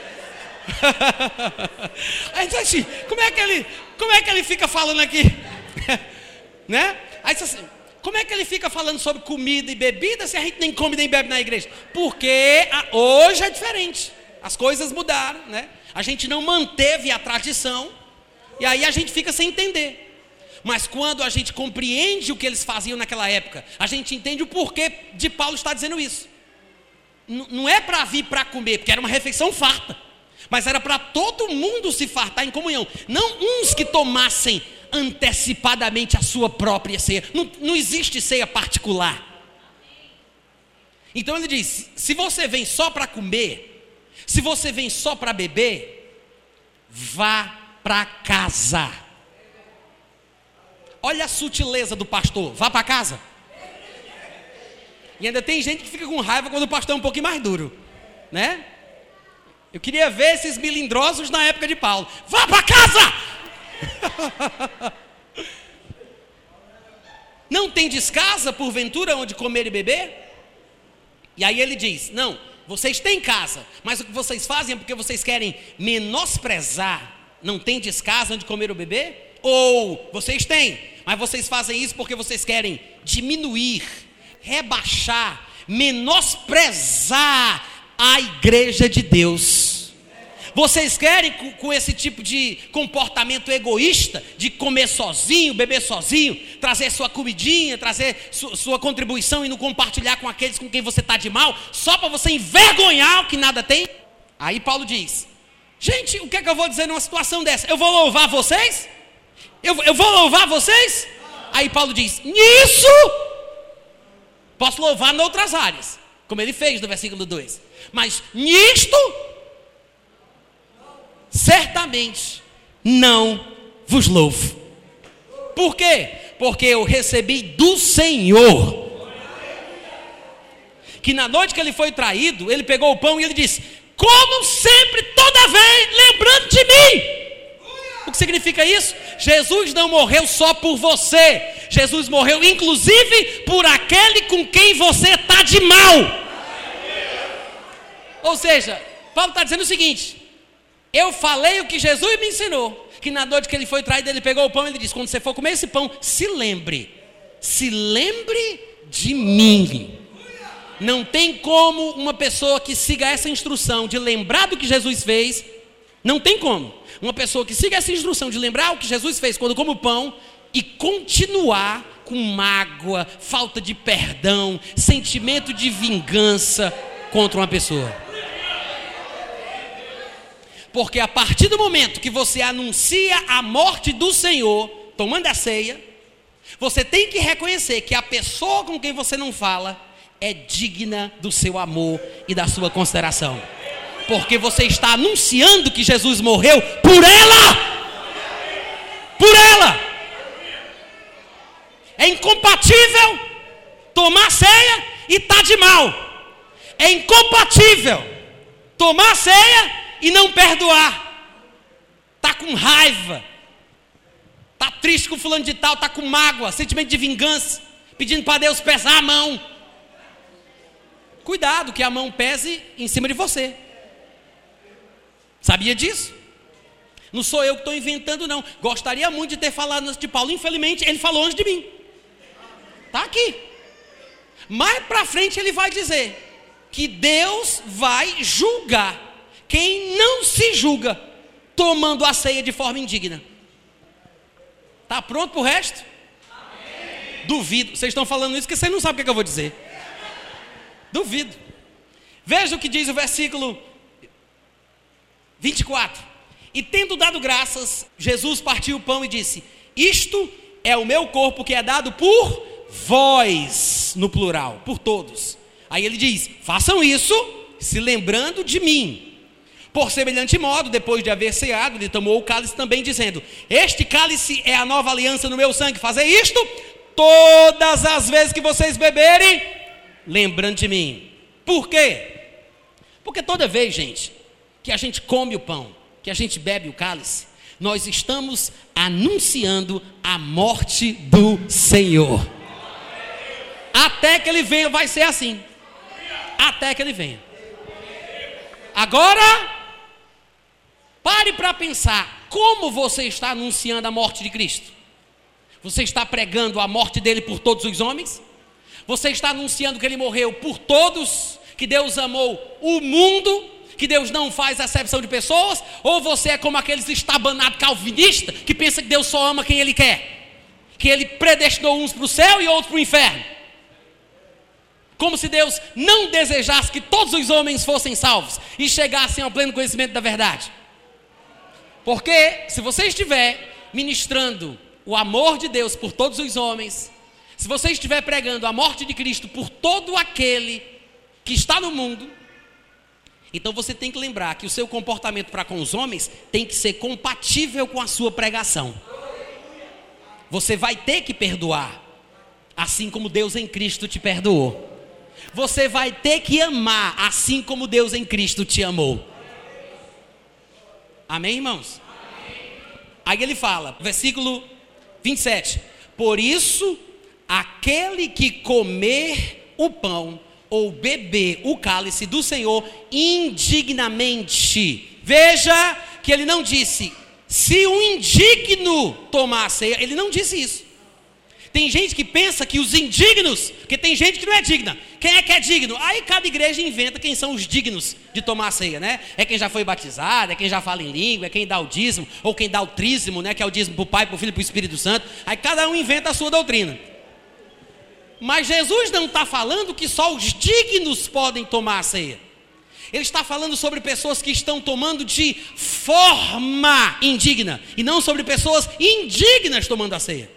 [SPEAKER 1] a gente assim, como é que ele, como é que ele fica falando aqui? né? Aí assim, como é que ele fica falando sobre comida e bebida se a gente nem come nem bebe na igreja? Porque a, hoje é diferente. As coisas mudaram, né? A gente não manteve a tradição e aí a gente fica sem entender. Mas quando a gente compreende o que eles faziam naquela época, a gente entende o porquê de Paulo estar dizendo isso não é para vir para comer, porque era uma refeição farta, mas era para todo mundo se fartar em comunhão, não uns que tomassem antecipadamente a sua própria ceia, não, não existe ceia particular. Então ele diz: se você vem só para comer, se você vem só para beber, vá para casa. Olha a sutileza do pastor, vá para casa. E ainda tem gente que fica com raiva quando o pastor é um pouquinho mais duro, né? Eu queria ver esses milindrosos na época de Paulo. Vá para casa! Não tem descasa, porventura, onde comer e beber? E aí ele diz: Não, vocês têm casa, mas o que vocês fazem é porque vocês querem menosprezar. Não tem descasa onde comer ou beber? Ou vocês têm, mas vocês fazem isso porque vocês querem diminuir rebaixar, menosprezar a igreja de Deus. Vocês querem, com esse tipo de comportamento egoísta, de comer sozinho, beber sozinho, trazer sua comidinha, trazer su sua contribuição e não compartilhar com aqueles com quem você está de mal, só para você envergonhar o que nada tem? Aí Paulo diz: Gente, o que é que eu vou dizer numa situação dessa? Eu vou louvar vocês? Eu, eu vou louvar vocês? Aí Paulo diz: Nisso Posso louvar em outras áreas, como ele fez no versículo 2. Mas nisto, certamente não vos louvo. Por quê? Porque eu recebi do Senhor. Que na noite que ele foi traído, ele pegou o pão e ele disse: Como sempre, toda vez, lembrando de mim. O que significa isso? Jesus não morreu só por você, Jesus morreu inclusive por aquele com quem você está de mal. Ou seja, Paulo está dizendo o seguinte: eu falei o que Jesus me ensinou, que na noite que ele foi traído, ele pegou o pão e ele disse: quando você for comer esse pão, se lembre, se lembre de mim. Não tem como uma pessoa que siga essa instrução de lembrar do que Jesus fez, não tem como. Uma pessoa que siga essa instrução de lembrar o que Jesus fez quando come o pão e continuar com mágoa, falta de perdão, sentimento de vingança contra uma pessoa. Porque a partir do momento que você anuncia a morte do Senhor, tomando a ceia, você tem que reconhecer que a pessoa com quem você não fala é digna do seu amor e da sua consideração porque você está anunciando que Jesus morreu por ela. Por ela. É incompatível tomar ceia e estar tá de mal. É incompatível tomar ceia e não perdoar. Está com raiva. triste com fulano de tal, está com mágoa, sentimento de vingança, pedindo para Deus pesar a mão. Cuidado que a mão pese em cima de você. Sabia disso? Não sou eu que estou inventando, não. Gostaria muito de ter falado antes de Paulo. Infelizmente, ele falou antes de mim. Está aqui. Mais para frente ele vai dizer que Deus vai julgar quem não se julga tomando a ceia de forma indigna. Está pronto para o resto? Amém. Duvido. Vocês estão falando isso porque vocês não sabem o que, eu vou dizer. Duvido. Veja o que diz o versículo 24. E tendo dado graças, Jesus partiu o pão e disse: Isto é o meu corpo que é dado por vós, no plural, por todos. Aí ele diz: Façam isso, se lembrando de mim. Por semelhante modo, depois de haver ceado, ele tomou o cálice também, dizendo: Este cálice é a nova aliança no meu sangue. Fazer isto todas as vezes que vocês beberem, lembrando de mim. Por quê? Porque toda vez, gente, que a gente come o pão, que a gente bebe o cálice, nós estamos anunciando a morte do Senhor. Até que ele venha, vai ser assim. Até que ele venha. Agora, Pare para pensar como você está anunciando a morte de Cristo. Você está pregando a morte dele por todos os homens? Você está anunciando que ele morreu por todos? Que Deus amou o mundo? Que Deus não faz acepção de pessoas? Ou você é como aqueles estabanados calvinistas que pensa que Deus só ama quem ele quer? Que ele predestinou uns para o céu e outros para o inferno? Como se Deus não desejasse que todos os homens fossem salvos e chegassem ao pleno conhecimento da verdade. Porque se você estiver ministrando o amor de Deus por todos os homens, se você estiver pregando a morte de Cristo por todo aquele que está no mundo, então você tem que lembrar que o seu comportamento para com os homens tem que ser compatível com a sua pregação. Você vai ter que perdoar, assim como Deus em Cristo te perdoou. Você vai ter que amar, assim como Deus em Cristo te amou. Amém, irmãos? Aí ele fala, versículo 27. Por isso, aquele que comer o pão ou beber o cálice do Senhor indignamente. Veja que ele não disse, se o indigno tomar a ceia, ele não disse isso. Tem gente que pensa que os indignos, porque tem gente que não é digna. Quem é que é digno? Aí cada igreja inventa quem são os dignos de tomar a ceia, né? É quem já foi batizado, é quem já fala em língua, é quem dá o dízimo, ou quem dá o trízimo, né? Que é o dízimo para o Pai, para o Filho e para o Espírito Santo. Aí cada um inventa a sua doutrina. Mas Jesus não está falando que só os dignos podem tomar a ceia. Ele está falando sobre pessoas que estão tomando de forma indigna, e não sobre pessoas indignas tomando a ceia.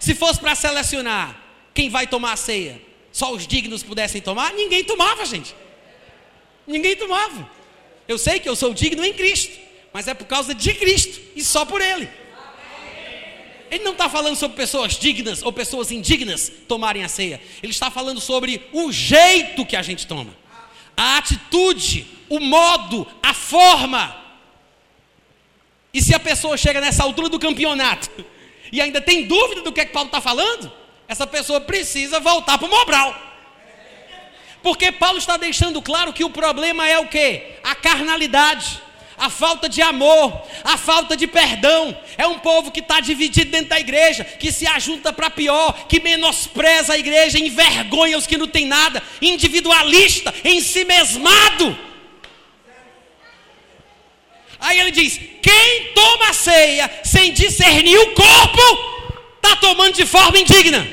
[SPEAKER 1] Se fosse para selecionar quem vai tomar a ceia, só os dignos pudessem tomar, ninguém tomava, gente. Ninguém tomava. Eu sei que eu sou digno em Cristo, mas é por causa de Cristo e só por Ele. Ele não está falando sobre pessoas dignas ou pessoas indignas tomarem a ceia. Ele está falando sobre o jeito que a gente toma, a atitude, o modo, a forma. E se a pessoa chega nessa altura do campeonato e ainda tem dúvida do que, é que Paulo está falando, essa pessoa precisa voltar para o Mobral. Porque Paulo está deixando claro que o problema é o que? A carnalidade, a falta de amor, a falta de perdão. É um povo que está dividido dentro da igreja, que se ajunta para pior, que menospreza a igreja, envergonha os que não têm nada, individualista, em si mesmado. Aí ele diz: quem toma ceia sem discernir o corpo, está tomando de forma indigna.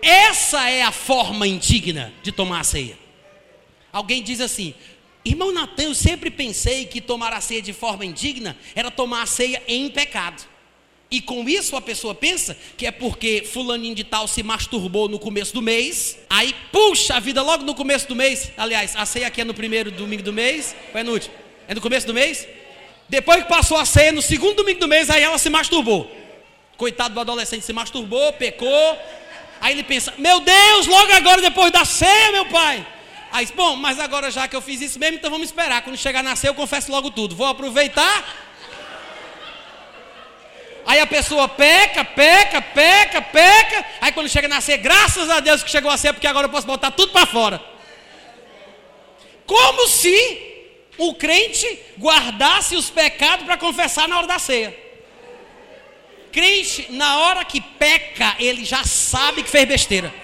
[SPEAKER 1] Essa é a forma indigna de tomar a ceia. Alguém diz assim: Irmão Natan, eu sempre pensei que tomar a ceia de forma indigna era tomar a ceia em pecado. E com isso a pessoa pensa que é porque fulaninho de tal se masturbou no começo do mês, aí puxa a vida logo no começo do mês. Aliás, a ceia aqui é no primeiro domingo do mês, ou é no último? É no começo do mês? Depois que passou a ceia, no segundo domingo do mês, aí ela se masturbou. Coitado do adolescente, se masturbou, pecou. Aí ele pensa: Meu Deus, logo agora, depois da ceia, meu pai. Aí, bom, mas agora já que eu fiz isso mesmo, então vamos esperar. Quando chegar na ceia, eu confesso logo tudo. Vou aproveitar. Aí a pessoa peca, peca, peca, peca. Aí quando chega a nascer, graças a Deus que chegou a ser, porque agora eu posso botar tudo para fora. Como se o crente guardasse os pecados para confessar na hora da ceia. Crente, na hora que peca, ele já sabe que fez besteira.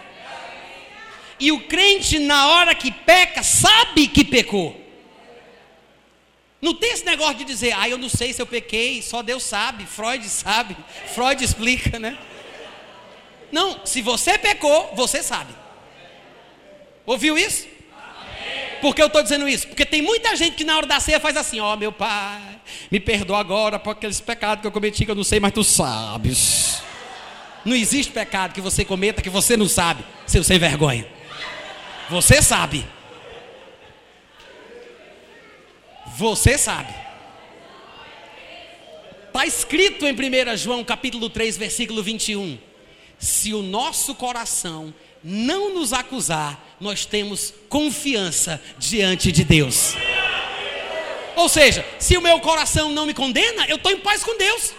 [SPEAKER 1] E o crente, na hora que peca, sabe que pecou. Não tem esse negócio de dizer, ah, eu não sei se eu pequei, só Deus sabe, Freud sabe, Freud explica, né? Não, se você pecou, você sabe. Ouviu isso? Por que eu estou dizendo isso? Porque tem muita gente que na hora da ceia faz assim: Ó, oh, meu pai, me perdoa agora por aqueles pecados que eu cometi que eu não sei, mas tu sabes. Não existe pecado que você cometa que você não sabe, seu sem vergonha. Você sabe. Você sabe. Está escrito em 1 João capítulo 3, versículo 21. Se o nosso coração não nos acusar, nós temos confiança diante de Deus. Ou seja, se o meu coração não me condena, eu estou em paz com Deus.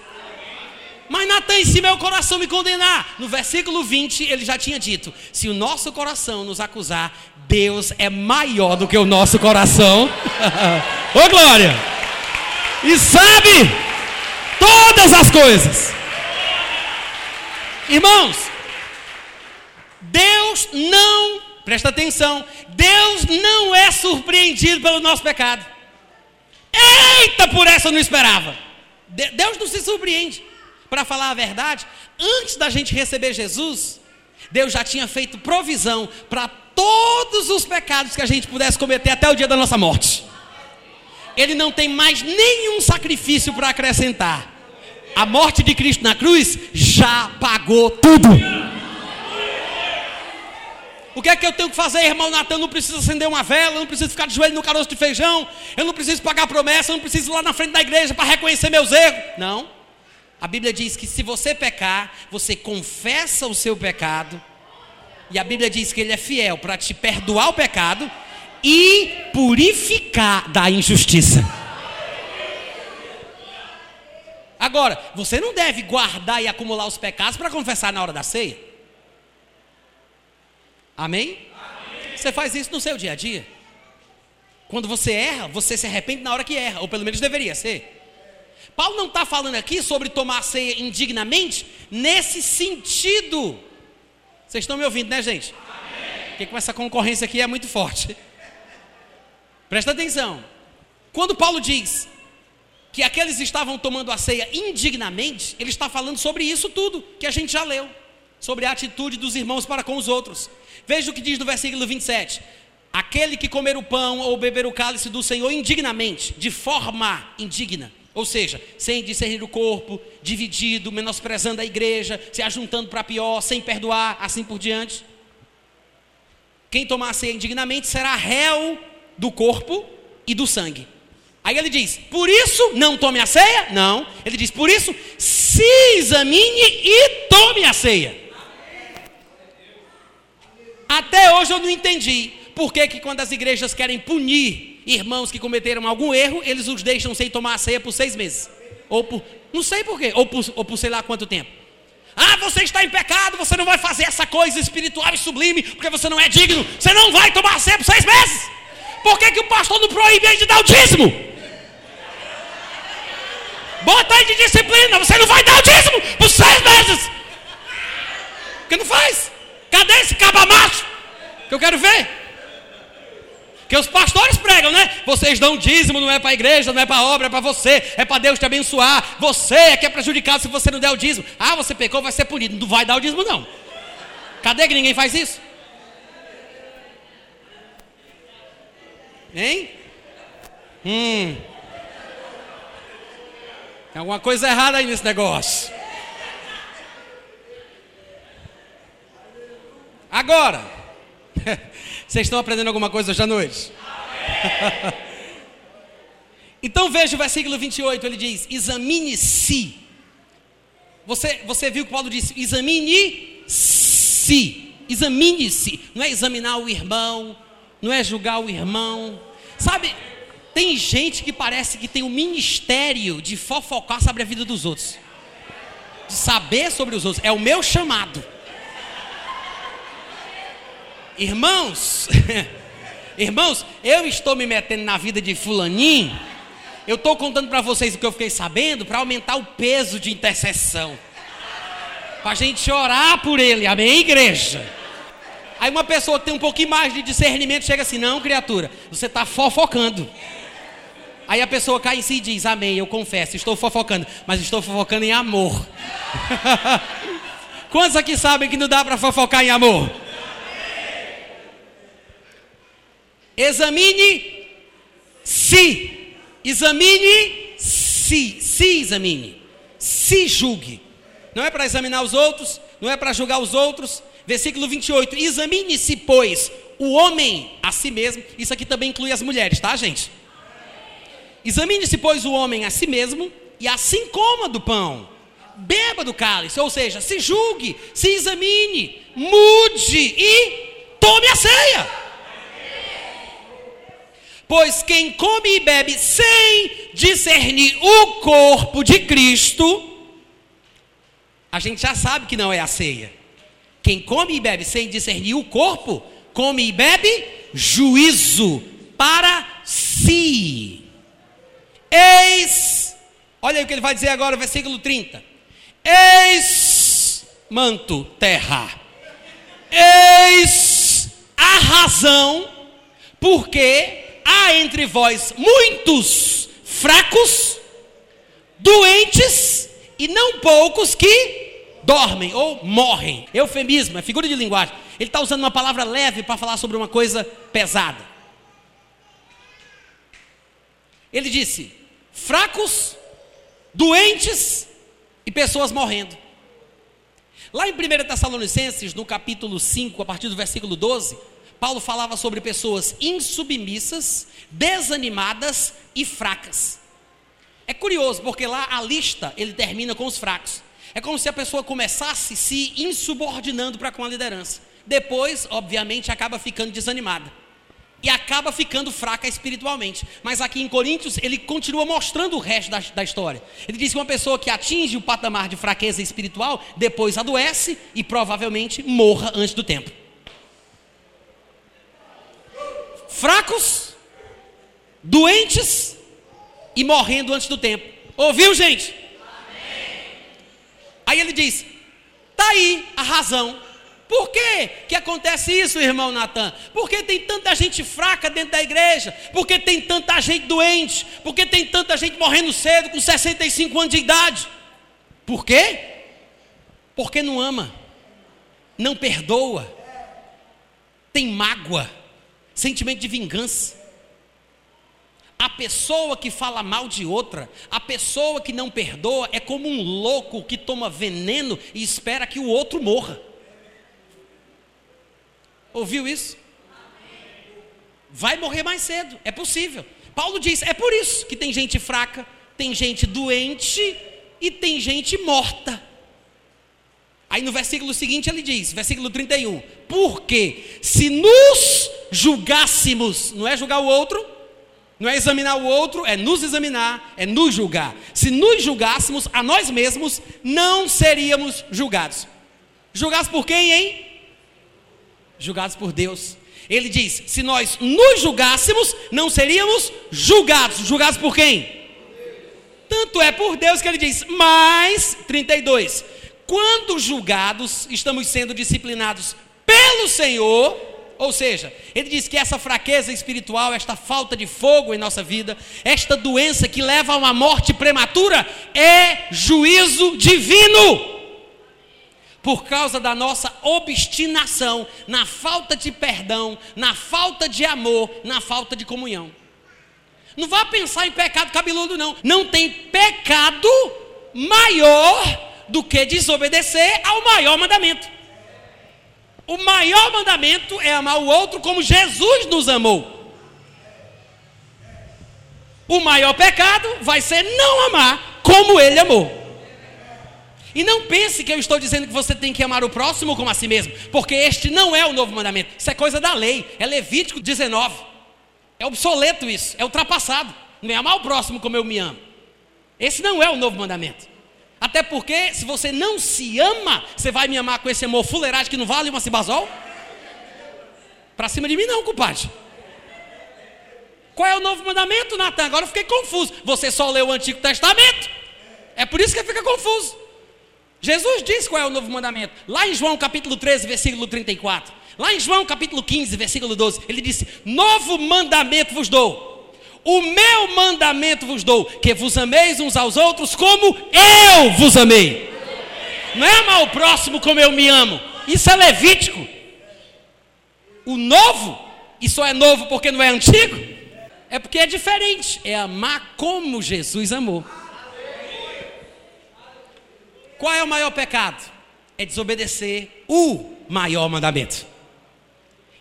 [SPEAKER 1] Mas Natan, se meu coração me condenar, no versículo 20 ele já tinha dito: se o nosso coração nos acusar, Deus é maior do que o nosso coração. Ô glória! E sabe todas as coisas. Irmãos, Deus não, presta atenção, Deus não é surpreendido pelo nosso pecado. Eita, por essa eu não esperava. Deus não se surpreende. Para falar a verdade, antes da gente receber Jesus, Deus já tinha feito provisão para todos os pecados que a gente pudesse cometer até o dia da nossa morte. Ele não tem mais nenhum sacrifício para acrescentar. A morte de Cristo na cruz já pagou tudo. O que é que eu tenho que fazer, irmão Natan? Não preciso acender uma vela, não preciso ficar de joelho no caroço de feijão, eu não preciso pagar promessa, eu não preciso ir lá na frente da igreja para reconhecer meus erros. Não. A Bíblia diz que se você pecar, você confessa o seu pecado, e a Bíblia diz que Ele é fiel para te perdoar o pecado e purificar da injustiça. Agora, você não deve guardar e acumular os pecados para confessar na hora da ceia. Amém? Amém? Você faz isso no seu dia a dia. Quando você erra, você se arrepende na hora que erra, ou pelo menos deveria ser. Paulo não está falando aqui sobre tomar a ceia indignamente, nesse sentido. Vocês estão me ouvindo, né, gente? Amém. Porque com essa concorrência aqui é muito forte. Presta atenção. Quando Paulo diz que aqueles estavam tomando a ceia indignamente, ele está falando sobre isso tudo que a gente já leu, sobre a atitude dos irmãos para com os outros. Veja o que diz no versículo 27. Aquele que comer o pão ou beber o cálice do Senhor indignamente, de forma indigna, ou seja, sem discernir o corpo, dividido, menosprezando a igreja, se ajuntando para pior, sem perdoar, assim por diante. Quem tomar a ceia indignamente será réu do corpo e do sangue. Aí ele diz: por isso não tome a ceia? Não. Ele diz: por isso se examine e tome a ceia. Até hoje eu não entendi por que, que quando as igrejas querem punir irmãos que cometeram algum erro, eles os deixam sem tomar a ceia por seis meses. Ou por, não sei por quê, ou por, ou por sei lá quanto tempo. Ah, você está em pecado, você não vai fazer essa coisa espiritual e sublime, porque você não é digno. Você não vai tomar a ceia por seis meses. Por que, que o pastor não proíbe ele de dar o dízimo? Bota aí de disciplina, você não vai dar o dízimo por seis meses. Porque não faz. Cadê esse caba macho? Que eu quero ver. Que os pastores pregam, né? Vocês dão dízimo, não é para a igreja, não é para a obra, é para você, é para Deus te abençoar. Você é que é prejudicado se você não der o dízimo. Ah, você pecou, vai ser punido. Não vai dar o dízimo, não. Cadê que ninguém faz isso? Hein? Hum. Tem alguma coisa errada aí nesse negócio. Agora. Vocês estão aprendendo alguma coisa hoje à noite? então veja o versículo 28, ele diz: examine-se. Você, você viu que Paulo disse: examine-se. Examine-se. Não é examinar o irmão, não é julgar o irmão. Sabe, tem gente que parece que tem o um ministério de fofocar sobre a vida dos outros. de saber sobre os outros, é o meu chamado. Irmãos, irmãos, eu estou me metendo na vida de fulaninho. Eu estou contando para vocês o que eu fiquei sabendo para aumentar o peso de intercessão. Para a gente orar por ele, amém, igreja? Aí uma pessoa que tem um pouquinho mais de discernimento chega assim: não, criatura, você está fofocando. Aí a pessoa cai em si e diz: Amém, eu confesso, estou fofocando, mas estou fofocando em amor. Quantos aqui sabem que não dá para fofocar em amor? Examine se. Examine se. Se examine. Se julgue. Não é para examinar os outros, não é para julgar os outros. Versículo 28. Examine-se, pois, o homem a si mesmo. Isso aqui também inclui as mulheres, tá, gente? Examine-se, pois, o homem a si mesmo, e assim coma do pão, beba do cálice, ou seja, se julgue, se examine, mude e tome a ceia. Pois quem come e bebe sem discernir o corpo de Cristo, a gente já sabe que não é a ceia. Quem come e bebe sem discernir o corpo, come e bebe juízo para si. Eis, olha aí o que ele vai dizer agora, versículo 30. Eis manto, terra. Eis a razão porque há entre vós muitos fracos, doentes e não poucos que dormem ou morrem. Eufemismo, é figura de linguagem. Ele está usando uma palavra leve para falar sobre uma coisa pesada. Ele disse: fracos, doentes e pessoas morrendo. Lá em 1 Tessalonicenses, no capítulo 5, a partir do versículo 12, Paulo falava sobre pessoas insubmissas, desanimadas e fracas. É curioso, porque lá a lista ele termina com os fracos. É como se a pessoa começasse se insubordinando para com a liderança. Depois, obviamente, acaba ficando desanimada e acaba ficando fraca espiritualmente. Mas aqui em Coríntios, ele continua mostrando o resto da, da, história. Ele diz que uma pessoa que atinge o patamar de fraqueza espiritual, depois adoece e provavelmente morra antes do tempo. Fracos, doentes e morrendo antes do tempo. Ouviu, gente? Amém. Aí ele diz: está aí a razão por que, que acontece isso, irmão Natan? Porque tem tanta gente fraca dentro da igreja? Porque tem tanta gente doente? Porque tem tanta gente morrendo cedo com 65 anos de idade? Por quê? Porque não ama, não perdoa, tem mágoa, sentimento de vingança. A pessoa que fala mal de outra, a pessoa que não perdoa, é como um louco que toma veneno e espera que o outro morra. Ouviu isso? Vai morrer mais cedo, é possível. Paulo diz: é por isso que tem gente fraca, tem gente doente e tem gente morta. Aí no versículo seguinte ele diz, versículo 31, porque se nos julgássemos, não é julgar o outro, não é examinar o outro, é nos examinar, é nos julgar. Se nos julgássemos a nós mesmos, não seríamos julgados. Julgados por quem, hein? julgados por Deus. Ele diz: se nós nos julgássemos, não seríamos julgados. Julgados por quem? Tanto é por Deus que ele diz, mas, 32, quando julgados, estamos sendo disciplinados pelo Senhor, ou seja, ele diz que essa fraqueza espiritual, esta falta de fogo em nossa vida, esta doença que leva a uma morte prematura, é juízo divino por causa da nossa obstinação na falta de perdão, na falta de amor, na falta de comunhão. Não vá pensar em pecado cabeludo, não. Não tem pecado maior do que desobedecer ao maior mandamento. O maior mandamento é amar o outro como Jesus nos amou. O maior pecado vai ser não amar como ele amou. E não pense que eu estou dizendo que você tem que amar o próximo como a si mesmo, porque este não é o novo mandamento. Isso é coisa da lei, é Levítico 19. É obsoleto isso, é ultrapassado. Não é amar o próximo como eu me amo. Esse não é o novo mandamento. Até porque, se você não se ama, você vai me amar com esse amor fuleiragem que não vale uma cibazol? Para cima de mim, não, compadre. Qual é o novo mandamento, Natan? Agora eu fiquei confuso. Você só leu o Antigo Testamento. É por isso que fica confuso. Jesus diz qual é o novo mandamento. Lá em João capítulo 13, versículo 34. Lá em João capítulo 15, versículo 12, ele disse: Novo mandamento vos dou. O meu mandamento vos dou, que vos ameis uns aos outros como eu vos amei. Não é amar o próximo como eu me amo. Isso é levítico. O novo, só é novo porque não é antigo, é porque é diferente. É amar como Jesus amou. Qual é o maior pecado? É desobedecer o maior mandamento.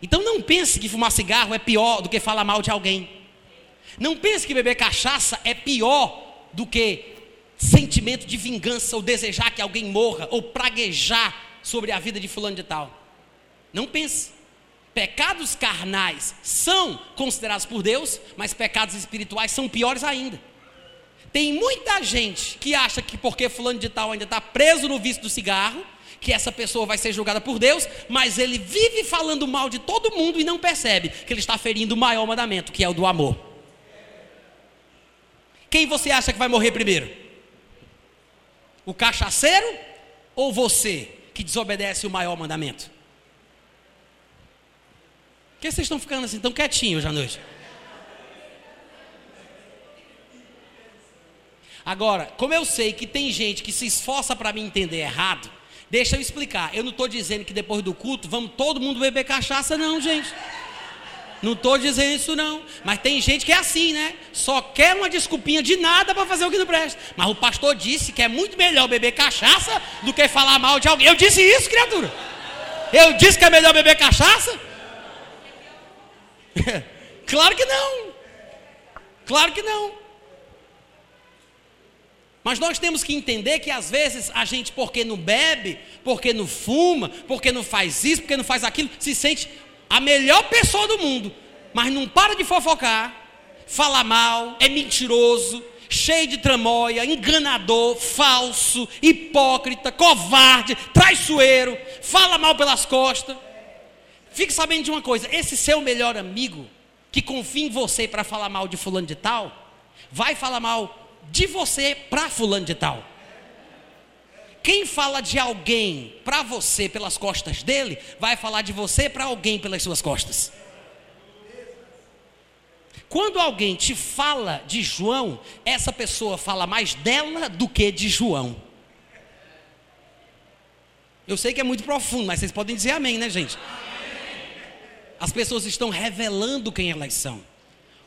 [SPEAKER 1] Então não pense que fumar cigarro é pior do que falar mal de alguém. Não pense que beber cachaça é pior do que sentimento de vingança ou desejar que alguém morra ou praguejar sobre a vida de fulano de tal. Não pense. Pecados carnais são considerados por Deus, mas pecados espirituais são piores ainda. Tem muita gente que acha que porque fulano de tal ainda está preso no vício do cigarro, que essa pessoa vai ser julgada por Deus, mas ele vive falando mal de todo mundo e não percebe que ele está ferindo o maior mandamento, que é o do amor. Quem você acha que vai morrer primeiro? O cachaceiro ou você que desobedece o maior mandamento? Por que vocês estão ficando assim tão quietinhos hoje à noite? Agora, como eu sei que tem gente que se esforça para me entender errado, Deixa eu explicar. Eu não estou dizendo que depois do culto vamos todo mundo beber cachaça, não, gente. Não estou dizendo isso, não. Mas tem gente que é assim, né? Só quer uma desculpinha de nada para fazer o que não presta. Mas o pastor disse que é muito melhor beber cachaça do que falar mal de alguém. Eu disse isso, criatura. Eu disse que é melhor beber cachaça? claro que não. Claro que não. Mas nós temos que entender que às vezes a gente, porque não bebe, porque não fuma, porque não faz isso, porque não faz aquilo, se sente a melhor pessoa do mundo, mas não para de fofocar, fala mal, é mentiroso, cheio de tramóia, enganador, falso, hipócrita, covarde, traiçoeiro, fala mal pelas costas. Fique sabendo de uma coisa: esse seu melhor amigo, que confia em você para falar mal de fulano de tal, vai falar mal de você para fulano de tal. Quem fala de alguém para você pelas costas dele, vai falar de você para alguém pelas suas costas. Quando alguém te fala de João, essa pessoa fala mais dela do que de João. Eu sei que é muito profundo, mas vocês podem dizer amém, né, gente? As pessoas estão revelando quem elas são,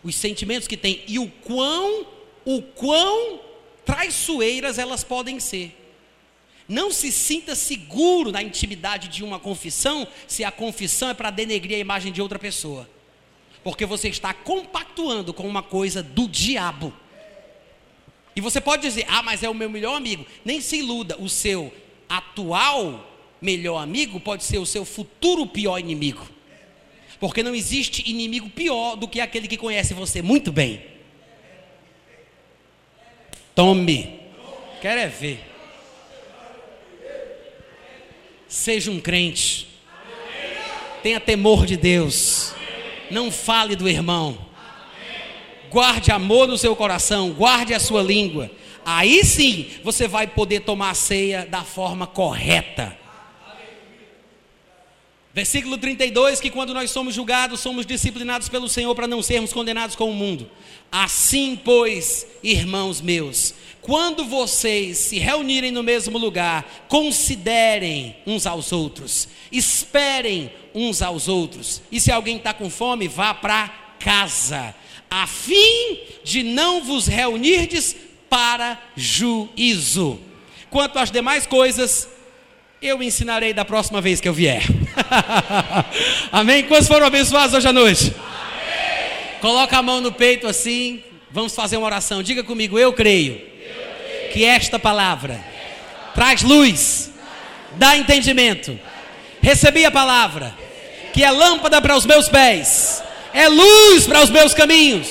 [SPEAKER 1] os sentimentos que têm e o quão o quão traiçoeiras elas podem ser. Não se sinta seguro na intimidade de uma confissão se a confissão é para denegrir a imagem de outra pessoa. Porque você está compactuando com uma coisa do diabo. E você pode dizer: "Ah, mas é o meu melhor amigo". Nem se iluda, o seu atual melhor amigo pode ser o seu futuro pior inimigo. Porque não existe inimigo pior do que aquele que conhece você muito bem. Tome. Quero é ver. Seja um crente. Tenha temor de Deus. Não fale do irmão. Guarde amor no seu coração. Guarde a sua língua. Aí sim você vai poder tomar a ceia da forma correta. Versículo 32: que quando nós somos julgados, somos disciplinados pelo Senhor para não sermos condenados com o mundo. Assim, pois, irmãos meus, quando vocês se reunirem no mesmo lugar, considerem uns aos outros, esperem uns aos outros, e se alguém está com fome, vá para casa, a fim de não vos reunirdes para juízo. Quanto às demais coisas, eu ensinarei da próxima vez que eu vier. Amém? Quantos foram abençoados hoje à noite? Coloca a mão no peito assim. Vamos fazer uma oração. Diga comigo, eu creio que esta palavra traz luz, dá entendimento. Recebi a palavra, que é lâmpada para os meus pés, é luz para os meus caminhos.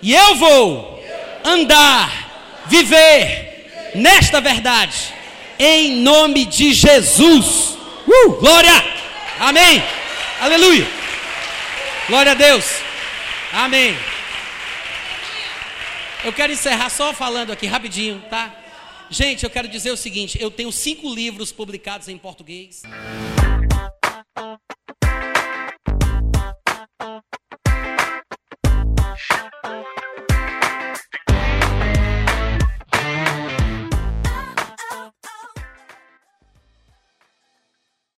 [SPEAKER 1] E eu vou andar, viver nesta verdade, em nome de Jesus. Uh, glória! Amém! Aleluia! Glória a Deus! Amém! Eu quero encerrar só falando aqui rapidinho, tá? Gente, eu quero dizer o seguinte: eu tenho cinco livros publicados em português.